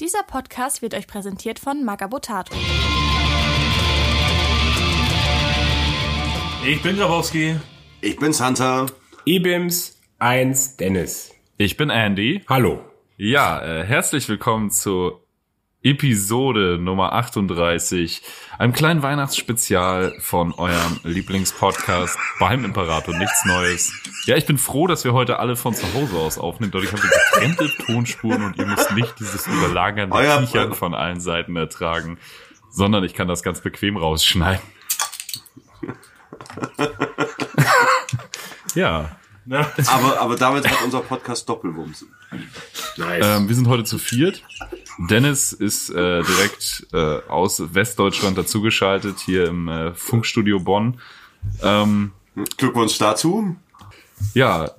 Dieser Podcast wird euch präsentiert von Magabotato. Ich bin Grabowski. Ich bin's Hunter. Ibims 1 Dennis. Ich bin Andy. Hallo. Ja, äh, herzlich willkommen zu Episode Nummer 38, einem kleinen Weihnachtsspezial von eurem Lieblingspodcast beim Imperator, nichts Neues. Ja, ich bin froh, dass wir heute alle von zu Hause aus aufnehmen. Dadurch haben wir getrennte Tonspuren und ihr müsst nicht dieses überlagernde Euer- Kichern von allen Seiten ertragen, sondern ich kann das ganz bequem rausschneiden. ja, Ja. Aber, aber damit hat unser Podcast Doppelwumms. Nice. Ähm, wir sind heute zu viert. Dennis ist äh, direkt äh, aus Westdeutschland dazugeschaltet, hier im äh, Funkstudio Bonn. Ähm, Glückwunsch dazu. ja,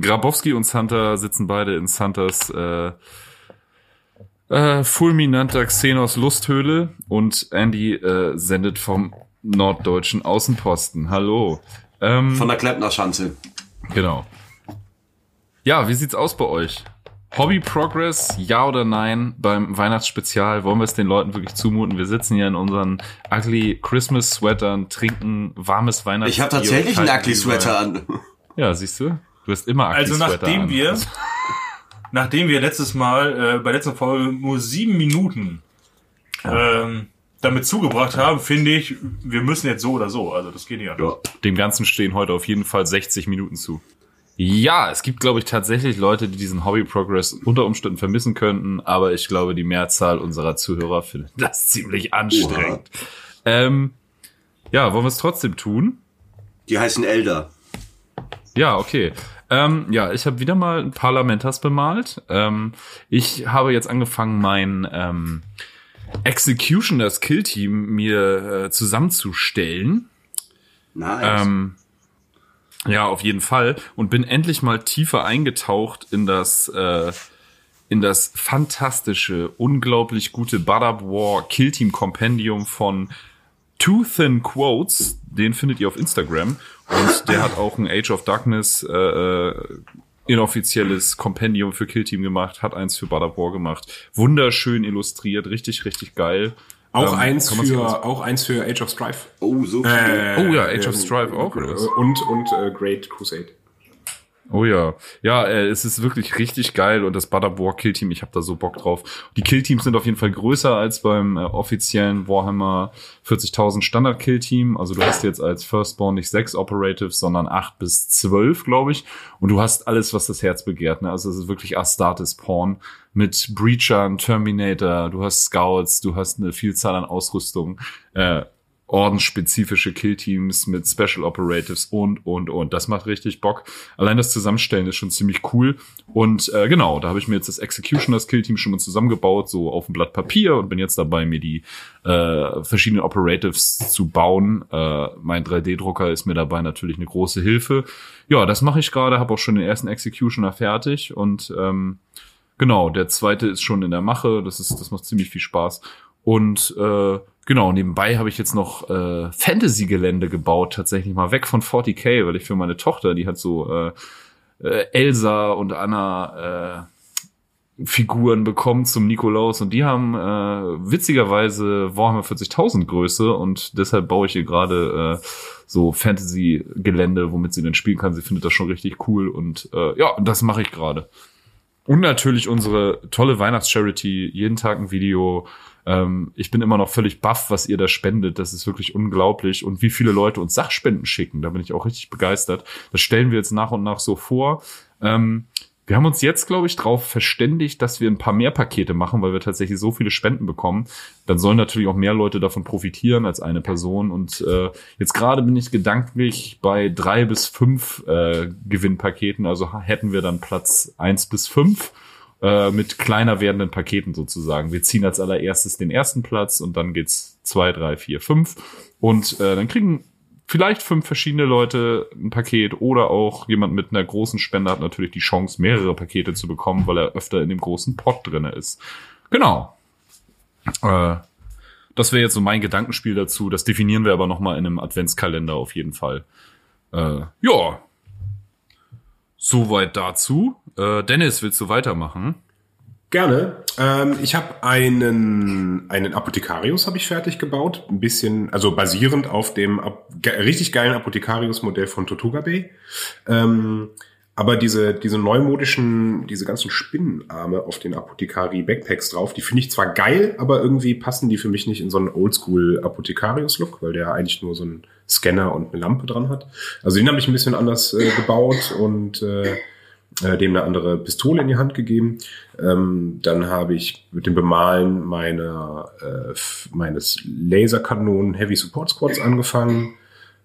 Grabowski und Santa sitzen beide in Santas äh, äh, fulminanter Xenos Lusthöhle und Andy äh, sendet vom norddeutschen Außenposten. Hallo. Ähm, Von der Klempner-Schanze. Genau. Ja, wie sieht's aus bei euch? Hobby Progress, ja oder nein beim Weihnachtsspezial? Wollen wir es den Leuten wirklich zumuten? Wir sitzen hier in unseren ugly Christmas Sweatern, trinken warmes Weihnachts. Ich habe tatsächlich einen ugly Sweater an. Ja, siehst du? Du hast immer ugly Also Sweater nachdem an. wir, nachdem wir letztes Mal äh, bei letzter Folge nur sieben Minuten ähm, damit zugebracht haben, finde ich, wir müssen jetzt so oder so. Also das geht nicht anders. Ja. Dem Ganzen stehen heute auf jeden Fall 60 Minuten zu. Ja, es gibt, glaube ich, tatsächlich Leute, die diesen Hobby Progress unter Umständen vermissen könnten, aber ich glaube, die Mehrzahl unserer Zuhörer findet das ziemlich anstrengend. Ähm, ja, wollen wir es trotzdem tun? Die heißen Elder. Ja, okay. Ähm, ja, ich habe wieder mal ein Parlamentas bemalt. Ähm, ich habe jetzt angefangen, mein ähm, Executioners Kill Team mir äh, zusammenzustellen. Nice. Ähm, ja, auf jeden Fall. Und bin endlich mal tiefer eingetaucht in das, äh, in das fantastische, unglaublich gute Badab War Kill Team Kompendium von Two Thin Quotes. Den findet ihr auf Instagram. Und der hat auch ein Age of Darkness äh, äh, inoffizielles Kompendium für Kill Team gemacht, hat eins für Badab War gemacht. Wunderschön illustriert, richtig, richtig geil. auch, Ähm, eins für, auch eins für Age of Strife. oh, so viel. Äh, Oh ja, Age of ähm, Strife auch, oder was? Und, und äh, Great Crusade. Oh ja, ja, äh, es ist wirklich richtig geil und das Badab War Killteam, ich habe da so Bock drauf. Die Killteams sind auf jeden Fall größer als beim äh, offiziellen Warhammer 40.000 Standard Killteam. Also du hast jetzt als Firstborn nicht sechs Operatives, sondern acht bis zwölf, glaube ich. Und du hast alles, was das Herz begehrt. Ne? Also es ist wirklich Astartes Porn mit Breachern, Terminator, du hast Scouts, du hast eine Vielzahl an Ausrüstung. Äh, ordensspezifische Killteams mit Special Operatives und, und, und. Das macht richtig Bock. Allein das Zusammenstellen ist schon ziemlich cool. Und äh, genau, da habe ich mir jetzt das Executioners Killteam schon mal zusammengebaut, so auf dem Blatt Papier und bin jetzt dabei, mir die äh, verschiedenen Operatives zu bauen. Äh, mein 3D-Drucker ist mir dabei natürlich eine große Hilfe. Ja, das mache ich gerade, habe auch schon den ersten Executioner fertig und ähm, Genau, der zweite ist schon in der Mache. Das ist, das macht ziemlich viel Spaß. Und äh, genau, nebenbei habe ich jetzt noch äh, Fantasy-Gelände gebaut, tatsächlich mal weg von 40k, weil ich für meine Tochter, die hat so äh, äh, Elsa und Anna äh, Figuren bekommen zum Nikolaus und die haben äh, witzigerweise Warhammer 40.000 Größe und deshalb baue ich ihr gerade äh, so Fantasy-Gelände, womit sie dann spielen kann. Sie findet das schon richtig cool und äh, ja, das mache ich gerade. Und natürlich unsere tolle Weihnachtscharity, jeden Tag ein Video. Ähm, ich bin immer noch völlig baff, was ihr da spendet. Das ist wirklich unglaublich. Und wie viele Leute uns Sachspenden schicken, da bin ich auch richtig begeistert. Das stellen wir jetzt nach und nach so vor. Ähm, wir haben uns jetzt, glaube ich, drauf verständigt, dass wir ein paar mehr Pakete machen, weil wir tatsächlich so viele Spenden bekommen. Dann sollen natürlich auch mehr Leute davon profitieren als eine Person. Und äh, jetzt gerade bin ich gedanklich bei drei bis fünf äh, Gewinnpaketen. Also hätten wir dann Platz eins bis fünf äh, mit kleiner werdenden Paketen sozusagen. Wir ziehen als allererstes den ersten Platz und dann geht's zwei, drei, vier, fünf. Und äh, dann kriegen vielleicht fünf verschiedene Leute ein Paket oder auch jemand mit einer großen Spende hat natürlich die Chance, mehrere Pakete zu bekommen, weil er öfter in dem großen Pot drinne ist. Genau. Äh, das wäre jetzt so mein Gedankenspiel dazu. Das definieren wir aber nochmal in einem Adventskalender auf jeden Fall. Äh, ja. Soweit dazu. Äh, Dennis, willst du weitermachen? Gerne. Ähm, ich habe einen, einen Apothekarius habe ich fertig gebaut. Ein bisschen, also basierend auf dem Ap ge richtig geilen Apothekarius-Modell von Tortuga Bay. Ähm, aber diese, diese neumodischen, diese ganzen Spinnenarme auf den Apothekari Backpacks drauf, die finde ich zwar geil, aber irgendwie passen die für mich nicht in so einen Oldschool Apothekarius-Look, weil der eigentlich nur so einen Scanner und eine Lampe dran hat. Also den habe ich ein bisschen anders äh, gebaut und äh, äh, dem eine andere Pistole in die Hand gegeben. Ähm, dann habe ich mit dem Bemalen meiner, äh, meines Laserkanonen Heavy Support Squads angefangen.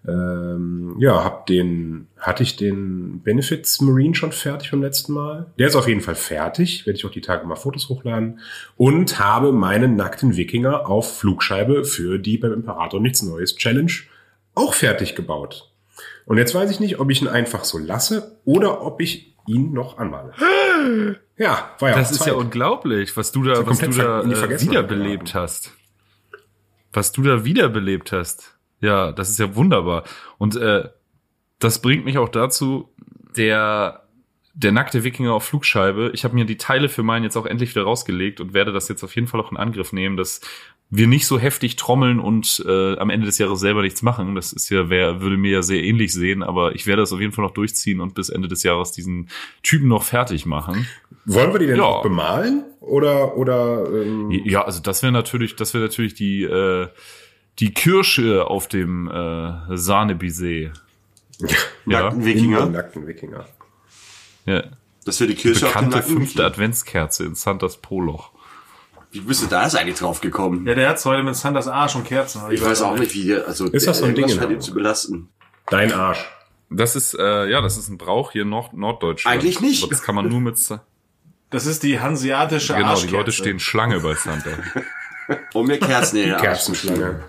Ähm, ja, hab den, hatte ich den Benefits Marine schon fertig beim letzten Mal? Der ist auf jeden Fall fertig, werde ich auch die Tage mal Fotos hochladen. Und habe meinen nackten Wikinger auf Flugscheibe für die beim Imperator nichts Neues Challenge auch fertig gebaut. Und jetzt weiß ich nicht, ob ich ihn einfach so lasse oder ob ich ihn noch anmale. Ja, war ja Das ist Zeit. ja unglaublich, was du da, was du da äh, wiederbelebt hast. Was du da wiederbelebt hast. Ja, das ist ja wunderbar. Und äh, das bringt mich auch dazu, der der nackte Wikinger auf Flugscheibe. Ich habe mir die Teile für meinen jetzt auch endlich wieder rausgelegt und werde das jetzt auf jeden Fall auch in Angriff nehmen, dass wir nicht so heftig trommeln und äh, am Ende des Jahres selber nichts machen. Das ist ja, wer würde mir ja sehr ähnlich sehen, aber ich werde das auf jeden Fall noch durchziehen und bis Ende des Jahres diesen Typen noch fertig machen. Wollen wir die denn Ja. auch bemalen? Oder, oder, ähm, Ja, also das wäre natürlich, das wäre natürlich die äh, die Kirsche auf dem äh, Sahnebisee. Ja, Nackten in Wikinger. nackten Wikinger. ja. Das wäre die Kirsche auf dem Bekannte fünfte Wikinger. Adventskerze in Santas Poloch. Wie bist du da jetzt eigentlich drauf gekommen? Ja, der hat's heute mit Sanders Arsch und Kerzen. Ich weiß auch nicht, wie der, also Ist das so ein Ding scheint ihn zu belasten. Dein Arsch. Das ist äh, ja, das ist ein Brauch hier in Nord Norddeutschland. Eigentlich nicht. Aber Das kann man nur mit Das ist die hanseatische genau. Die Arschkerze. Leute stehen Schlange bei Santa. Um mir Kerzen in den Kerzenschlange.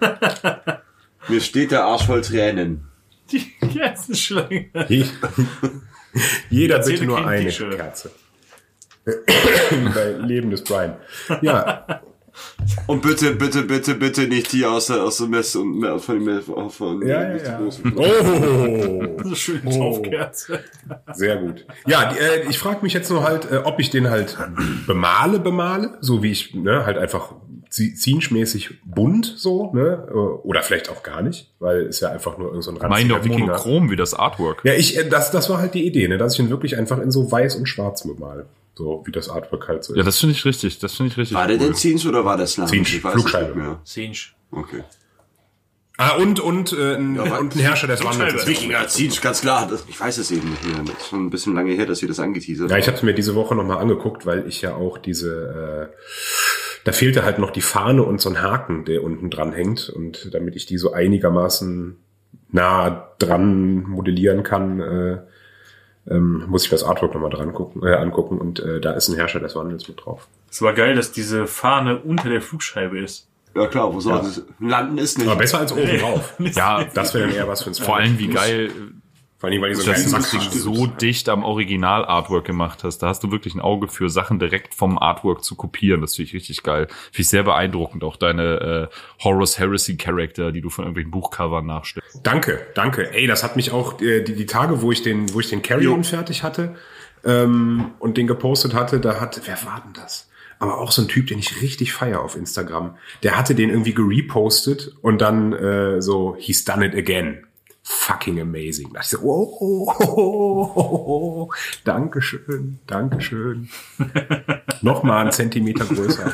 Mir steht der Arsch voll Tränen. Die Kerzenschlange. Je- Jeder bitte nur eine. Kerze. Bei Leben des Brian. Ja, Und bitte, bitte, bitte, bitte nicht die aus der, aus der Messe und mehr von dem von, von ja, ja. großen. Oh, So schön Oh. Taufkerze. sehr gut. Ja, die, äh, ich frage mich jetzt nur halt, äh, ob ich den halt bemale, bemale, so wie ich, ne, halt einfach zienschmäßig bunt so, ne, äh, oder vielleicht auch gar nicht, weil ist ja einfach nur irgend so ein Mein ranziger doch Wikinger. monochrom wie das Artwork. Ja, ich, äh, das, das war halt die Idee, ne, dass ich ihn wirklich einfach in so weiß und schwarz bemale. So wie das Artwork halt so ist. Ja, das finde ich richtig. Das finde ich richtig. War der cool. denn Ziens oder war das Land? Zinsch, Ich weiß Flugscheibe. es. Sinch. Okay. Ah, und, und, äh, ein, Ja, und ein Herrscher des Wandels. Wikinger, Zinsch, ganz klar. Das, ich weiß es eben nicht mehr. Das ist schon ein bisschen lange her, dass ihr das angeteasert Ja, ich habe mir diese Woche nochmal angeguckt, weil ich ja auch diese, äh, da fehlte halt noch die Fahne und so ein Haken, der unten dran hängt. Und damit ich die so einigermaßen nah dran modellieren kann, äh, ähm, muss ich das Artwork nochmal dran gucken, äh, angucken. Und äh, da ist ein Herrscher des Wandels mit drauf. Es war geil, dass diese Fahne unter der Flugscheibe ist. Ja klar, wo soll das? Landen ist nicht. Aber besser als oben drauf. Ja, Das wäre dann eher was für uns. vor allem wie geil Vor allem, weil die so dass geil du das Sack Ding so dicht am Original-Artwork gemacht hast. Da hast du wirklich ein Auge für Sachen direkt vom Artwork zu kopieren. Das finde ich richtig geil. Finde ich sehr beeindruckend. Auch deine äh, Horus Heresy Charakter, die du von irgendwelchen Buchcovern nachstellst. Danke, danke. Ey, das hat mich auch äh, die, die Tage, wo ich den, wo ich den Carry-On fertig hatte ähm, und den gepostet hatte, da hat, wer war denn das? Aber auch so ein Typ, den ich richtig feier auf Instagram. Der hatte den irgendwie gerepostet und dann äh, so, he's done it again. Fucking amazing. Da dachte ich so, oh, oh, oh, oh, oh, oh. Dankeschön, Dankeschön. Nochmal einen Zentimeter größer.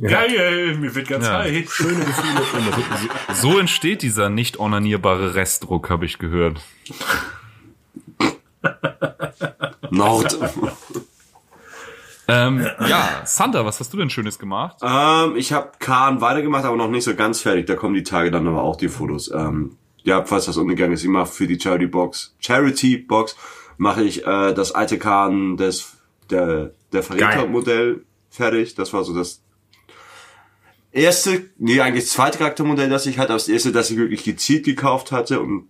Geil, mir wird ganz Ja. heiß. Schöne Gefühle. So entsteht dieser nicht onanierbare Restdruck, habe ich gehört. Nord. Ähm, ja, Santa, was hast du denn Schönes gemacht? ähm, ich habe Kahn weitergemacht, aber noch nicht so ganz fertig. Da kommen die Tage dann aber auch die Fotos. Ähm, ja, falls das untergegangen ist, ich mache für die Charity Box, Charity Box, mache ich äh, das alte Kahn des der der Verräter-Modell fertig. Das war so das erste, nee, eigentlich zweite Charaktermodell, das ich hatte, aber das erste, das ich wirklich gezielt gekauft hatte und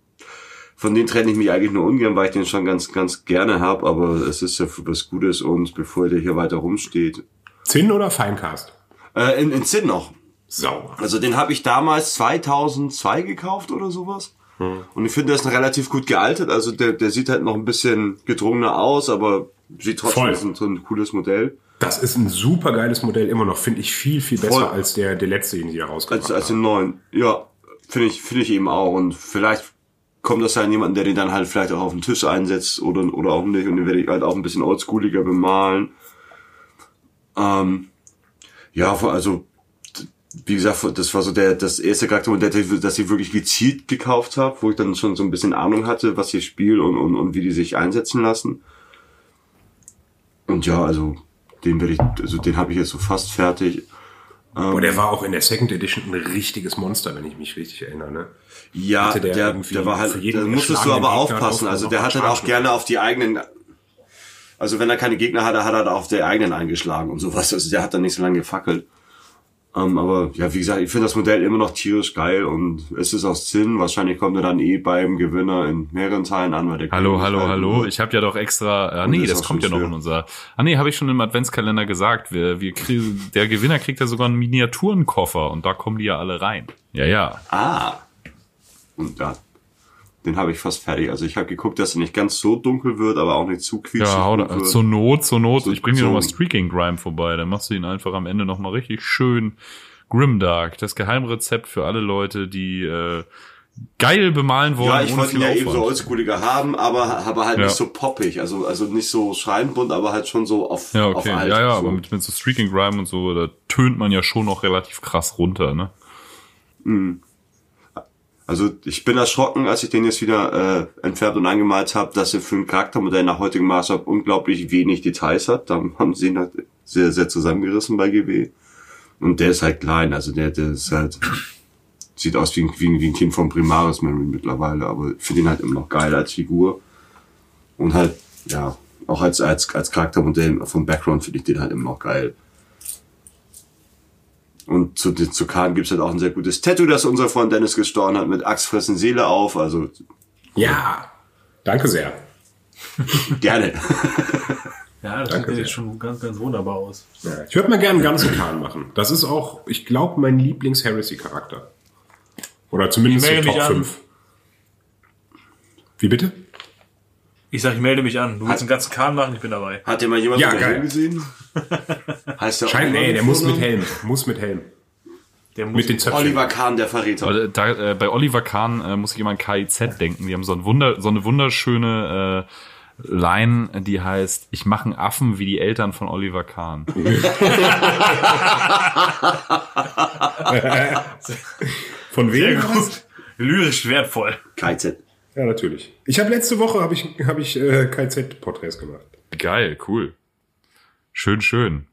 von denen trenne ich mich eigentlich nur ungern, weil ich den schon ganz, ganz gerne habe, aber es ist ja für was Gutes und bevor der hier weiter rumsteht. Zinn oder Feincast? Äh, in, in Zinn noch. Sauber. Also den habe ich damals 2002 gekauft oder sowas. Und ich finde, der ist relativ gut gealtert. Also der, der sieht halt noch ein bisschen gedrungener aus, aber sieht trotzdem aus wie so ein cooles Modell. Das ist ein super geiles Modell immer noch, finde ich viel, viel besser Voll. als der, der letzte, den sie da rausgebracht Als, als den neuen. Ja, finde ich, finde ich eben auch. Und vielleicht kommt das ja an jemanden, der den dann halt vielleicht auch auf den Tisch einsetzt oder, oder auch nicht. Und den werde ich halt auch ein bisschen oldschooliger bemalen. Ähm, ja, also, wie gesagt, das war so der, das erste Charaktermodell, das ich wirklich gezielt gekauft habe, wo ich dann schon so ein bisschen Ahnung hatte, was ich spiele und, und, und wie die sich einsetzen lassen. Und ja, also, den werde ich, also den habe ich jetzt so fast fertig. Boah, der war auch in der Second Edition ein richtiges Monster, wenn ich mich richtig erinnere. Ne? Ja, der, der der, war halt, da musstest du aber Gegner aufpassen. Also der hat halt auch gerne auf die eigenen, also wenn er keine Gegner hatte, hat er da auf der eigenen eingeschlagen und sowas. Also der hat dann nicht so lange gefackelt. Ähm, aber ja, wie gesagt, ich finde das Modell immer noch tierisch geil und es ist aus Sinn. Wahrscheinlich kommt er dann eh beim Gewinner in mehreren Teilen an, weil der Hallo, hallo, halt hallo. nur- Ich habe ja doch extra. Ah, nee, das kommt ja noch in unser. Ah, nee, habe ich schon im Adventskalender gesagt. Wir, wir kriegen, der Gewinner kriegt ja sogar einen Miniaturenkoffer und da kommen die ja alle rein. Ja, ja. Ah. Und ja, den habe ich fast fertig. Also ich habe geguckt, dass er nicht ganz so dunkel wird, aber auch nicht zu quietschig Ja, da, wird. zur Not, zur Not. So- ich bring dir so- nochmal Streaking Grime vorbei. Dann machst du ihn einfach am Ende nochmal richtig schön Grimdark. Das Geheimrezept für alle Leute, die äh, geil bemalen wollen. Ja, ich wollte ihn ja eben so oldschooliger haben, aber, aber halt Ja. nicht so poppig. Also, also nicht so schreienbunt, aber halt schon so auf, Ja, auf okay. alt. Ja, ja, so. aber mit, mit so Streaking Grime und so, da tönt man ja schon noch relativ krass runter, ne? Also ich bin erschrocken, als ich den jetzt wieder äh, entfärbt und angemalt habe, dass er für ein Charaktermodell nach heutigem Maßstab unglaublich wenig Details hat. Da haben sie ihn halt sehr, sehr zusammengerissen bei GW. Und der ist halt klein, also der, der ist halt, sieht aus wie ein, wie ein, wie ein Kind von Primaris Marine mittlerweile, aber ich finde ihn halt immer noch geil als Figur. Und halt, ja, auch als, als, als Charaktermodell vom Background finde ich den halt immer noch geil. Und zu, zu Kahn gibt's halt auch ein sehr gutes Tattoo, das unser Freund Dennis gestorben hat, mit Axt fressen Seele auf. Also Ja, danke sehr. gerne. Ja, das Danke sieht sehr. jetzt schon ganz, ganz wunderbar aus. Ja, ich würde mal gerne einen ganzen Kahn machen. Das ist auch, ich glaube, mein Lieblings-Heresy-Charakter. Oder zumindest so Top mich an. 5. Wie bitte? Ich sag, ich melde mich an. Du willst einen ganzen Kahn machen, ich bin dabei. Hat der mal jemand Ja, mit geil. Helm gesehen? heißt der Schein, Oliver nee, der muss mit? Helm. Muss mit Helm. Der muss Mit den Zöpfen. Oliver Kahn, der Verräter. Aber da, äh, bei Oliver Kahn äh, muss ich immer an KIZ denken. Die haben so, ein Wunder, so eine wunderschöne äh, Line, die heißt, ich mache einen Affen wie die Eltern von Oliver Kahn. Von Sehr wem? gut. Lyrisch wertvoll. KZ. Ja, natürlich. Ich habe letzte Woche habe ich, hab ich äh, KZ-Porträts gemacht. Geil, cool. Schön, schön.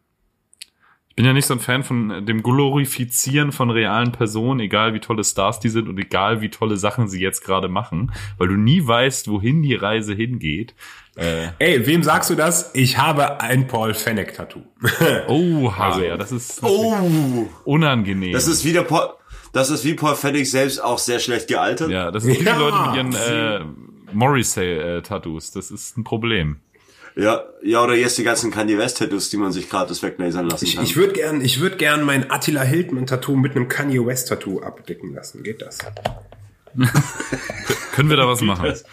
Ich bin ja nicht so ein Fan von dem Glorifizieren von realen Personen, egal wie tolle Stars die sind und egal wie tolle Sachen sie jetzt gerade machen, weil du nie weißt, wohin die Reise hingeht. Äh, Ey, wem sagst du das? Ich habe ein Paul Fennec-Tattoo. oha, Also- ja, das ist Oh, unangenehm. das ist wieder Paul, das ist wie Paul Fennec selbst auch sehr schlecht gealtert. ja, das sind wie Ja, die Leute mit ihren äh, Morrissey-Tattoos. Das ist ein Problem. Ja, ja, oder jetzt die ganzen Kanye West Tattoos, die man sich gratis weglasern lassen Ich, kann. ich würde gern, ich würde gern mein Attila Hildmann-Tattoo mit einem Kanye West-Tattoo abdecken lassen. Geht das? Können wir da was machen? Das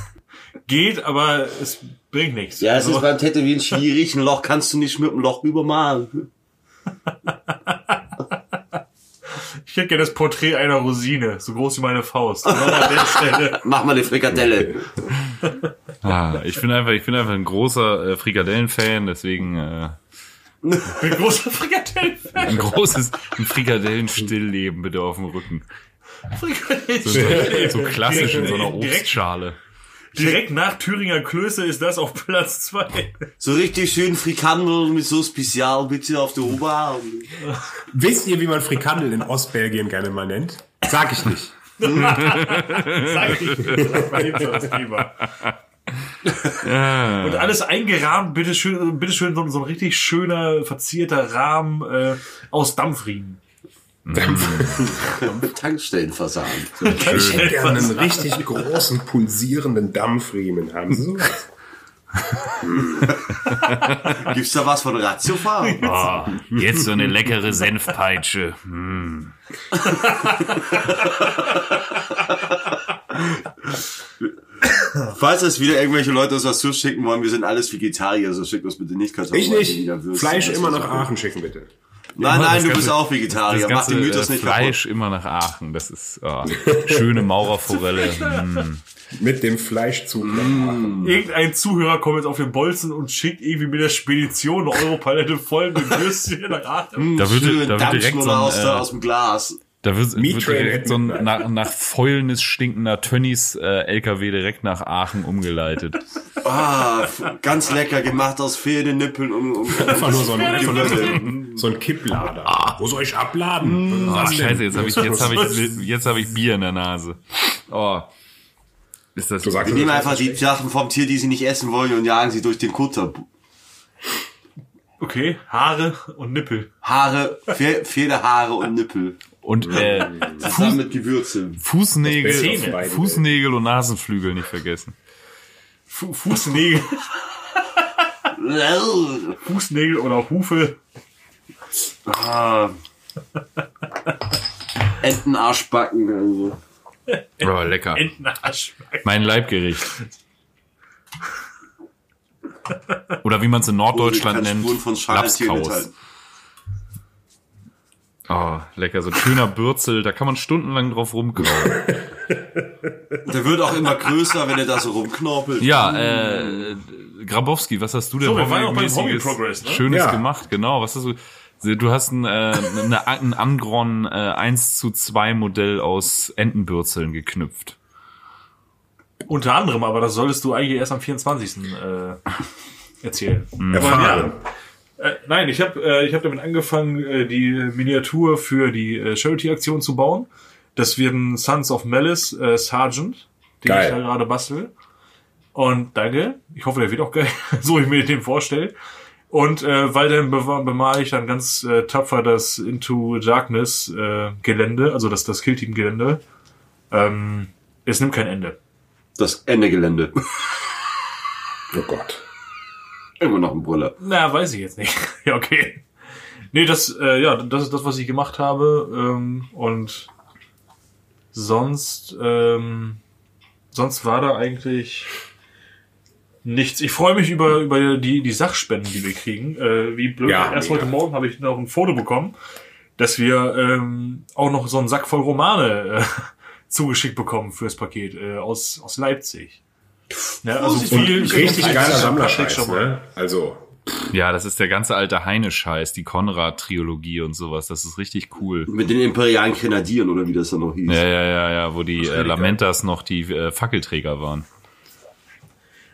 geht, aber es bringt nichts. ja, es Also, ist beim Tätowieren schwierig. Ein Loch kannst du nicht mit einem Loch übermalen. ich hätte gerne das Porträt einer Rosine, so groß wie meine Faust. Mach mal eine Frikadelle. Ah, ich bin einfach, ich bin einfach ein großer äh, Frikadellen-Fan, deswegen äh, Mit großer Frikadelle. ein großes ein Frikadellen-Stillleben bitte auf dem Rücken. Frikadelle. So klassisch in so einer Direkt- Obstschale. Direkt nach Thüringer Klöße ist das auf Platz zwei. So richtig schön Frikandel mit so Spezial bitte auf der Oberarm. Wisst ihr, wie man Frikandel in Ostbelgien gerne mal nennt? Sag ich nicht. Sag ich nicht. Thema. Und alles eingerahmt, bitteschön, bitteschön, so, so ein richtig schöner, verzierter Rahmen äh, aus Dampfriemen. Tankstellenversagen. Ich hätte gerne einen richtig großen, pulsierenden Dampfriemen. Haben Sie sowas? Gibt's da was von Ratiofahren? Oh, jetzt so eine leckere Senfpeitsche. Hm. Falls es wieder irgendwelche Leute uns was zuschicken wollen, wir sind alles Vegetarier, so schickt uns bitte nicht Kartoffeln. Ich nicht. Fleisch immer nach. Aachen schicken, bitte. Nein, nein, du ganze- bist auch Vegetarier. Das Mach ganze den Mythos äh, nicht Fleisch immer nach Aachen. Das ist ah, schöne Maurerforelle. Mm. Mit dem Fleischzug nach Aachen. Irgendein Zuhörer kommt jetzt auf den Bolzen und schickt irgendwie mit der Spedition eine Europalette voll mit Würstchen nach Aachen. Da wird, Schön da wird direkt so Dampfschnuller aus, ein, aus dem Glas. Da wird, wird direkt so ein nach, nach Fäulnis stinkender Tönnies äh, LKW direkt nach Aachen umgeleitet. Ah, ganz lecker gemacht aus fehlenden Nippeln und, und Einfach nur so ein, einfach nur so ein, so ein Kipplader. Wo soll ich abladen? Ah, Was denn? scheiße, jetzt habe ich, jetzt habe ich, jetzt habe ich Bier in der Nase. Oh. Ist das Du sagst, Wir nehmen einfach die Sachen vom Tier, die sie nicht essen wollen und jagen sie durch den Kutter. Okay, Haare und Nippel. Haare, Fe fehlende Haare und Nippel. Und äh, Zusammen mit Gewürze. Fußnägel, Fußnägel und Nasenflügel nicht vergessen. Fu Fußnägel, Fußnägel oder Hufe. ah. Entenarschbacken. Also. Oh, lecker. Entenarsch. Mein Leibgericht. Oder wie man es in Norddeutschland Keine nennt, Lapskaus. Oh, lecker, so ein schöner Bürzel, da kann man stundenlang drauf rumkauen. Der wird auch immer größer, wenn er da so rumknorpelt. Ja, äh, Grabowski, was hast du denn So, wir waren auch beim Hobby Progress, ne? Schönes Ja. gemacht, genau. Was hast du? Du hast ein, äh, eine, ein Angron äh, 1 zu 2 Modell aus Entenbürzeln geknüpft. Unter anderem, aber das solltest du eigentlich erst am 24. Äh, erzählen. Erfahren. Äh, nein, ich habe äh, ich hab damit angefangen, äh, die Miniatur für die äh, Charity-Aktion zu bauen. Das wird ein Sons of Malice äh, Sergeant, den Geil. ich da gerade bastel. Und danke. Ich hoffe, der wird auch geil, so ich mir den vorstelle. Und äh, weiterhin be bemale ich dann ganz äh, tapfer das Into Darkness äh, Gelände, also das, das Killteam-Gelände. Ähm, es nimmt kein Ende. Das Ende Gelände. Oh Gott. Immer noch ein Brüller. Na, weiß ich jetzt nicht. ja, okay. Nee, das, äh, ja, das ist das, was ich gemacht habe. Ähm, und sonst, ähm, sonst war da eigentlich nichts. Ich freue mich über, über die, die Sachspenden, die wir kriegen. Äh, wie blöd. Ja, Erst mega. heute Morgen habe ich noch ein Foto bekommen, dass wir ähm, auch noch so einen Sack voll Romane äh, zugeschickt bekommen fürs Paket äh, aus, aus Leipzig. Ja, also viel, Richtig geiler Sammlerscheiß, schon mal. ne? Also, Ja, das ist der ganze alte Heine-Scheiß, die Konrad-Trilogie und sowas. Das ist richtig cool. Mit den imperialen Grenadieren oder wie das dann noch hieß. Ja, ja, ja, ja, wo die äh, Lamentas noch die äh, Fackelträger waren.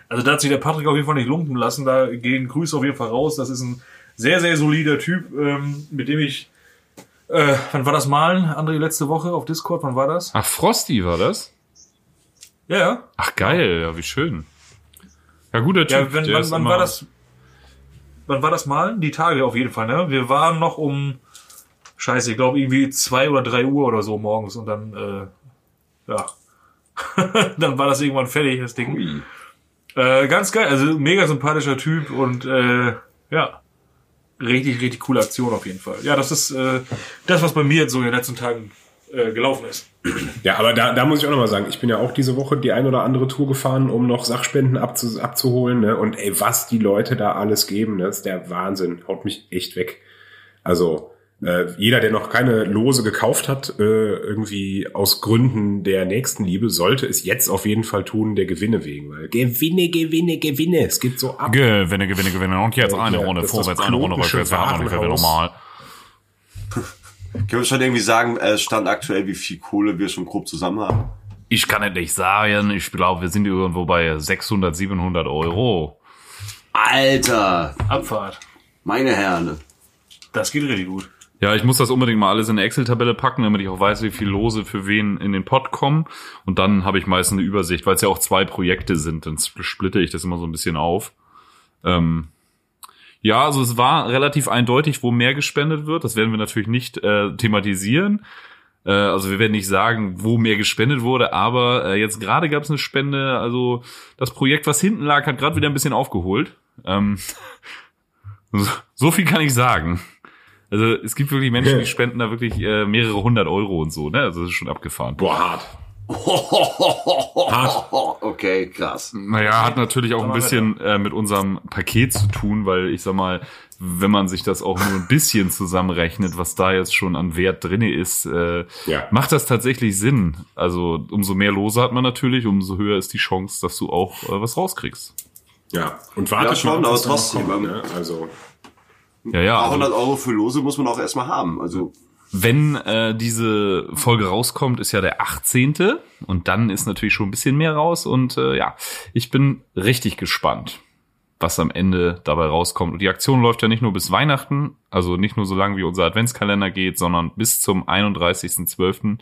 Also da hat sich der Patrick auf jeden Fall nicht lumpen lassen. Da gehen Grüße auf jeden Fall raus. Das ist ein sehr, sehr solider Typ, ähm, mit dem ich. Äh, wann war das Malen, André, letzte Woche auf Discord? Wann war das? Ach, Frosty war das? Ja, ja. Ach, geil, ja, wie schön. Ja, guter Typ. Ja, wenn, der wann, wann war das? Wann war das Malen? Die Tage auf jeden Fall, ne? Wir waren noch um Scheiße, ich glaube irgendwie zwei oder drei Uhr oder so morgens und dann, äh, ja. dann war das irgendwann fertig, das Ding. Äh, ganz geil, also mega sympathischer Typ und äh, ja, richtig, richtig coole Aktion auf jeden Fall. Ja, das ist äh, das, was bei mir jetzt so in den letzten Tagen äh, gelaufen ist. ja, aber da, da muss ich auch nochmal sagen, ich bin ja auch diese Woche die ein oder andere Tour gefahren, um noch Sachspenden abzu, abzuholen. Ne? Und ey, was die Leute da alles geben, ne? das ist der Wahnsinn. Haut mich echt weg. Also, äh, jeder, der noch keine Lose gekauft hat, äh, irgendwie aus Gründen der Nächstenliebe, sollte es jetzt auf jeden Fall tun, der Gewinne wegen. Weil Gewinne, Gewinne, Gewinne. Es geht so ab. Gewinne, Gewinne, Gewinne. Und jetzt eine ja, Runde vorwärts, eine Runde rückwärts, eine Runde Warenhaus. normal. Können wir schon irgendwie sagen, äh, Stand aktuell, wie viel Kohle wir schon grob zusammen haben? Ich kann es nicht sagen. Ich glaube, wir sind irgendwo bei 600, 700 Euro. Alter, Abfahrt. meine Herren. Das geht richtig gut. Ja, ich muss das unbedingt mal alles in eine Excel-Tabelle packen, damit ich auch weiß, wie viel Lose für wen in den Pot kommen. Und dann habe ich meistens eine Übersicht, weil es ja auch zwei Projekte sind. Dann splitte ich das immer so ein bisschen auf. Ähm, ja, also es war relativ eindeutig, wo mehr gespendet wird. Das werden wir natürlich nicht äh, thematisieren. Äh, also wir werden nicht sagen, wo mehr gespendet wurde, aber äh, jetzt gerade gab es eine Spende. Also das Projekt, was hinten lag, hat gerade wieder ein bisschen aufgeholt. Ähm, so, so viel kann ich sagen. Also es gibt wirklich Menschen, die spenden da wirklich äh, mehrere hundert Euro und so, ne? Also das ist schon abgefahren. Boah, hart. Okay, krass. Naja, hat natürlich auch ein bisschen äh, mit unserem Paket zu tun, weil ich sag mal, wenn man sich das auch nur ein bisschen zusammenrechnet, was da jetzt schon an Wert drinne ist, äh, Ja. macht das tatsächlich Sinn. Also umso mehr Lose hat man natürlich, umso höher ist die Chance, dass du auch äh, was rauskriegst. Ja, und wartet Ja, schon, mal, was aber trotzdem, kommt, ähm, ne? Also, Ja, ja. Ein paar Also, hundert Euro für Lose muss man auch erstmal haben. Also, wenn äh, diese Folge rauskommt, ist ja der 18. Und dann ist natürlich schon ein bisschen mehr raus. Und äh, ja, ich bin richtig gespannt, was am Ende dabei rauskommt. Und die Aktion läuft ja nicht nur bis Weihnachten, also nicht nur so lange wie unser Adventskalender geht, sondern bis zum 31.12.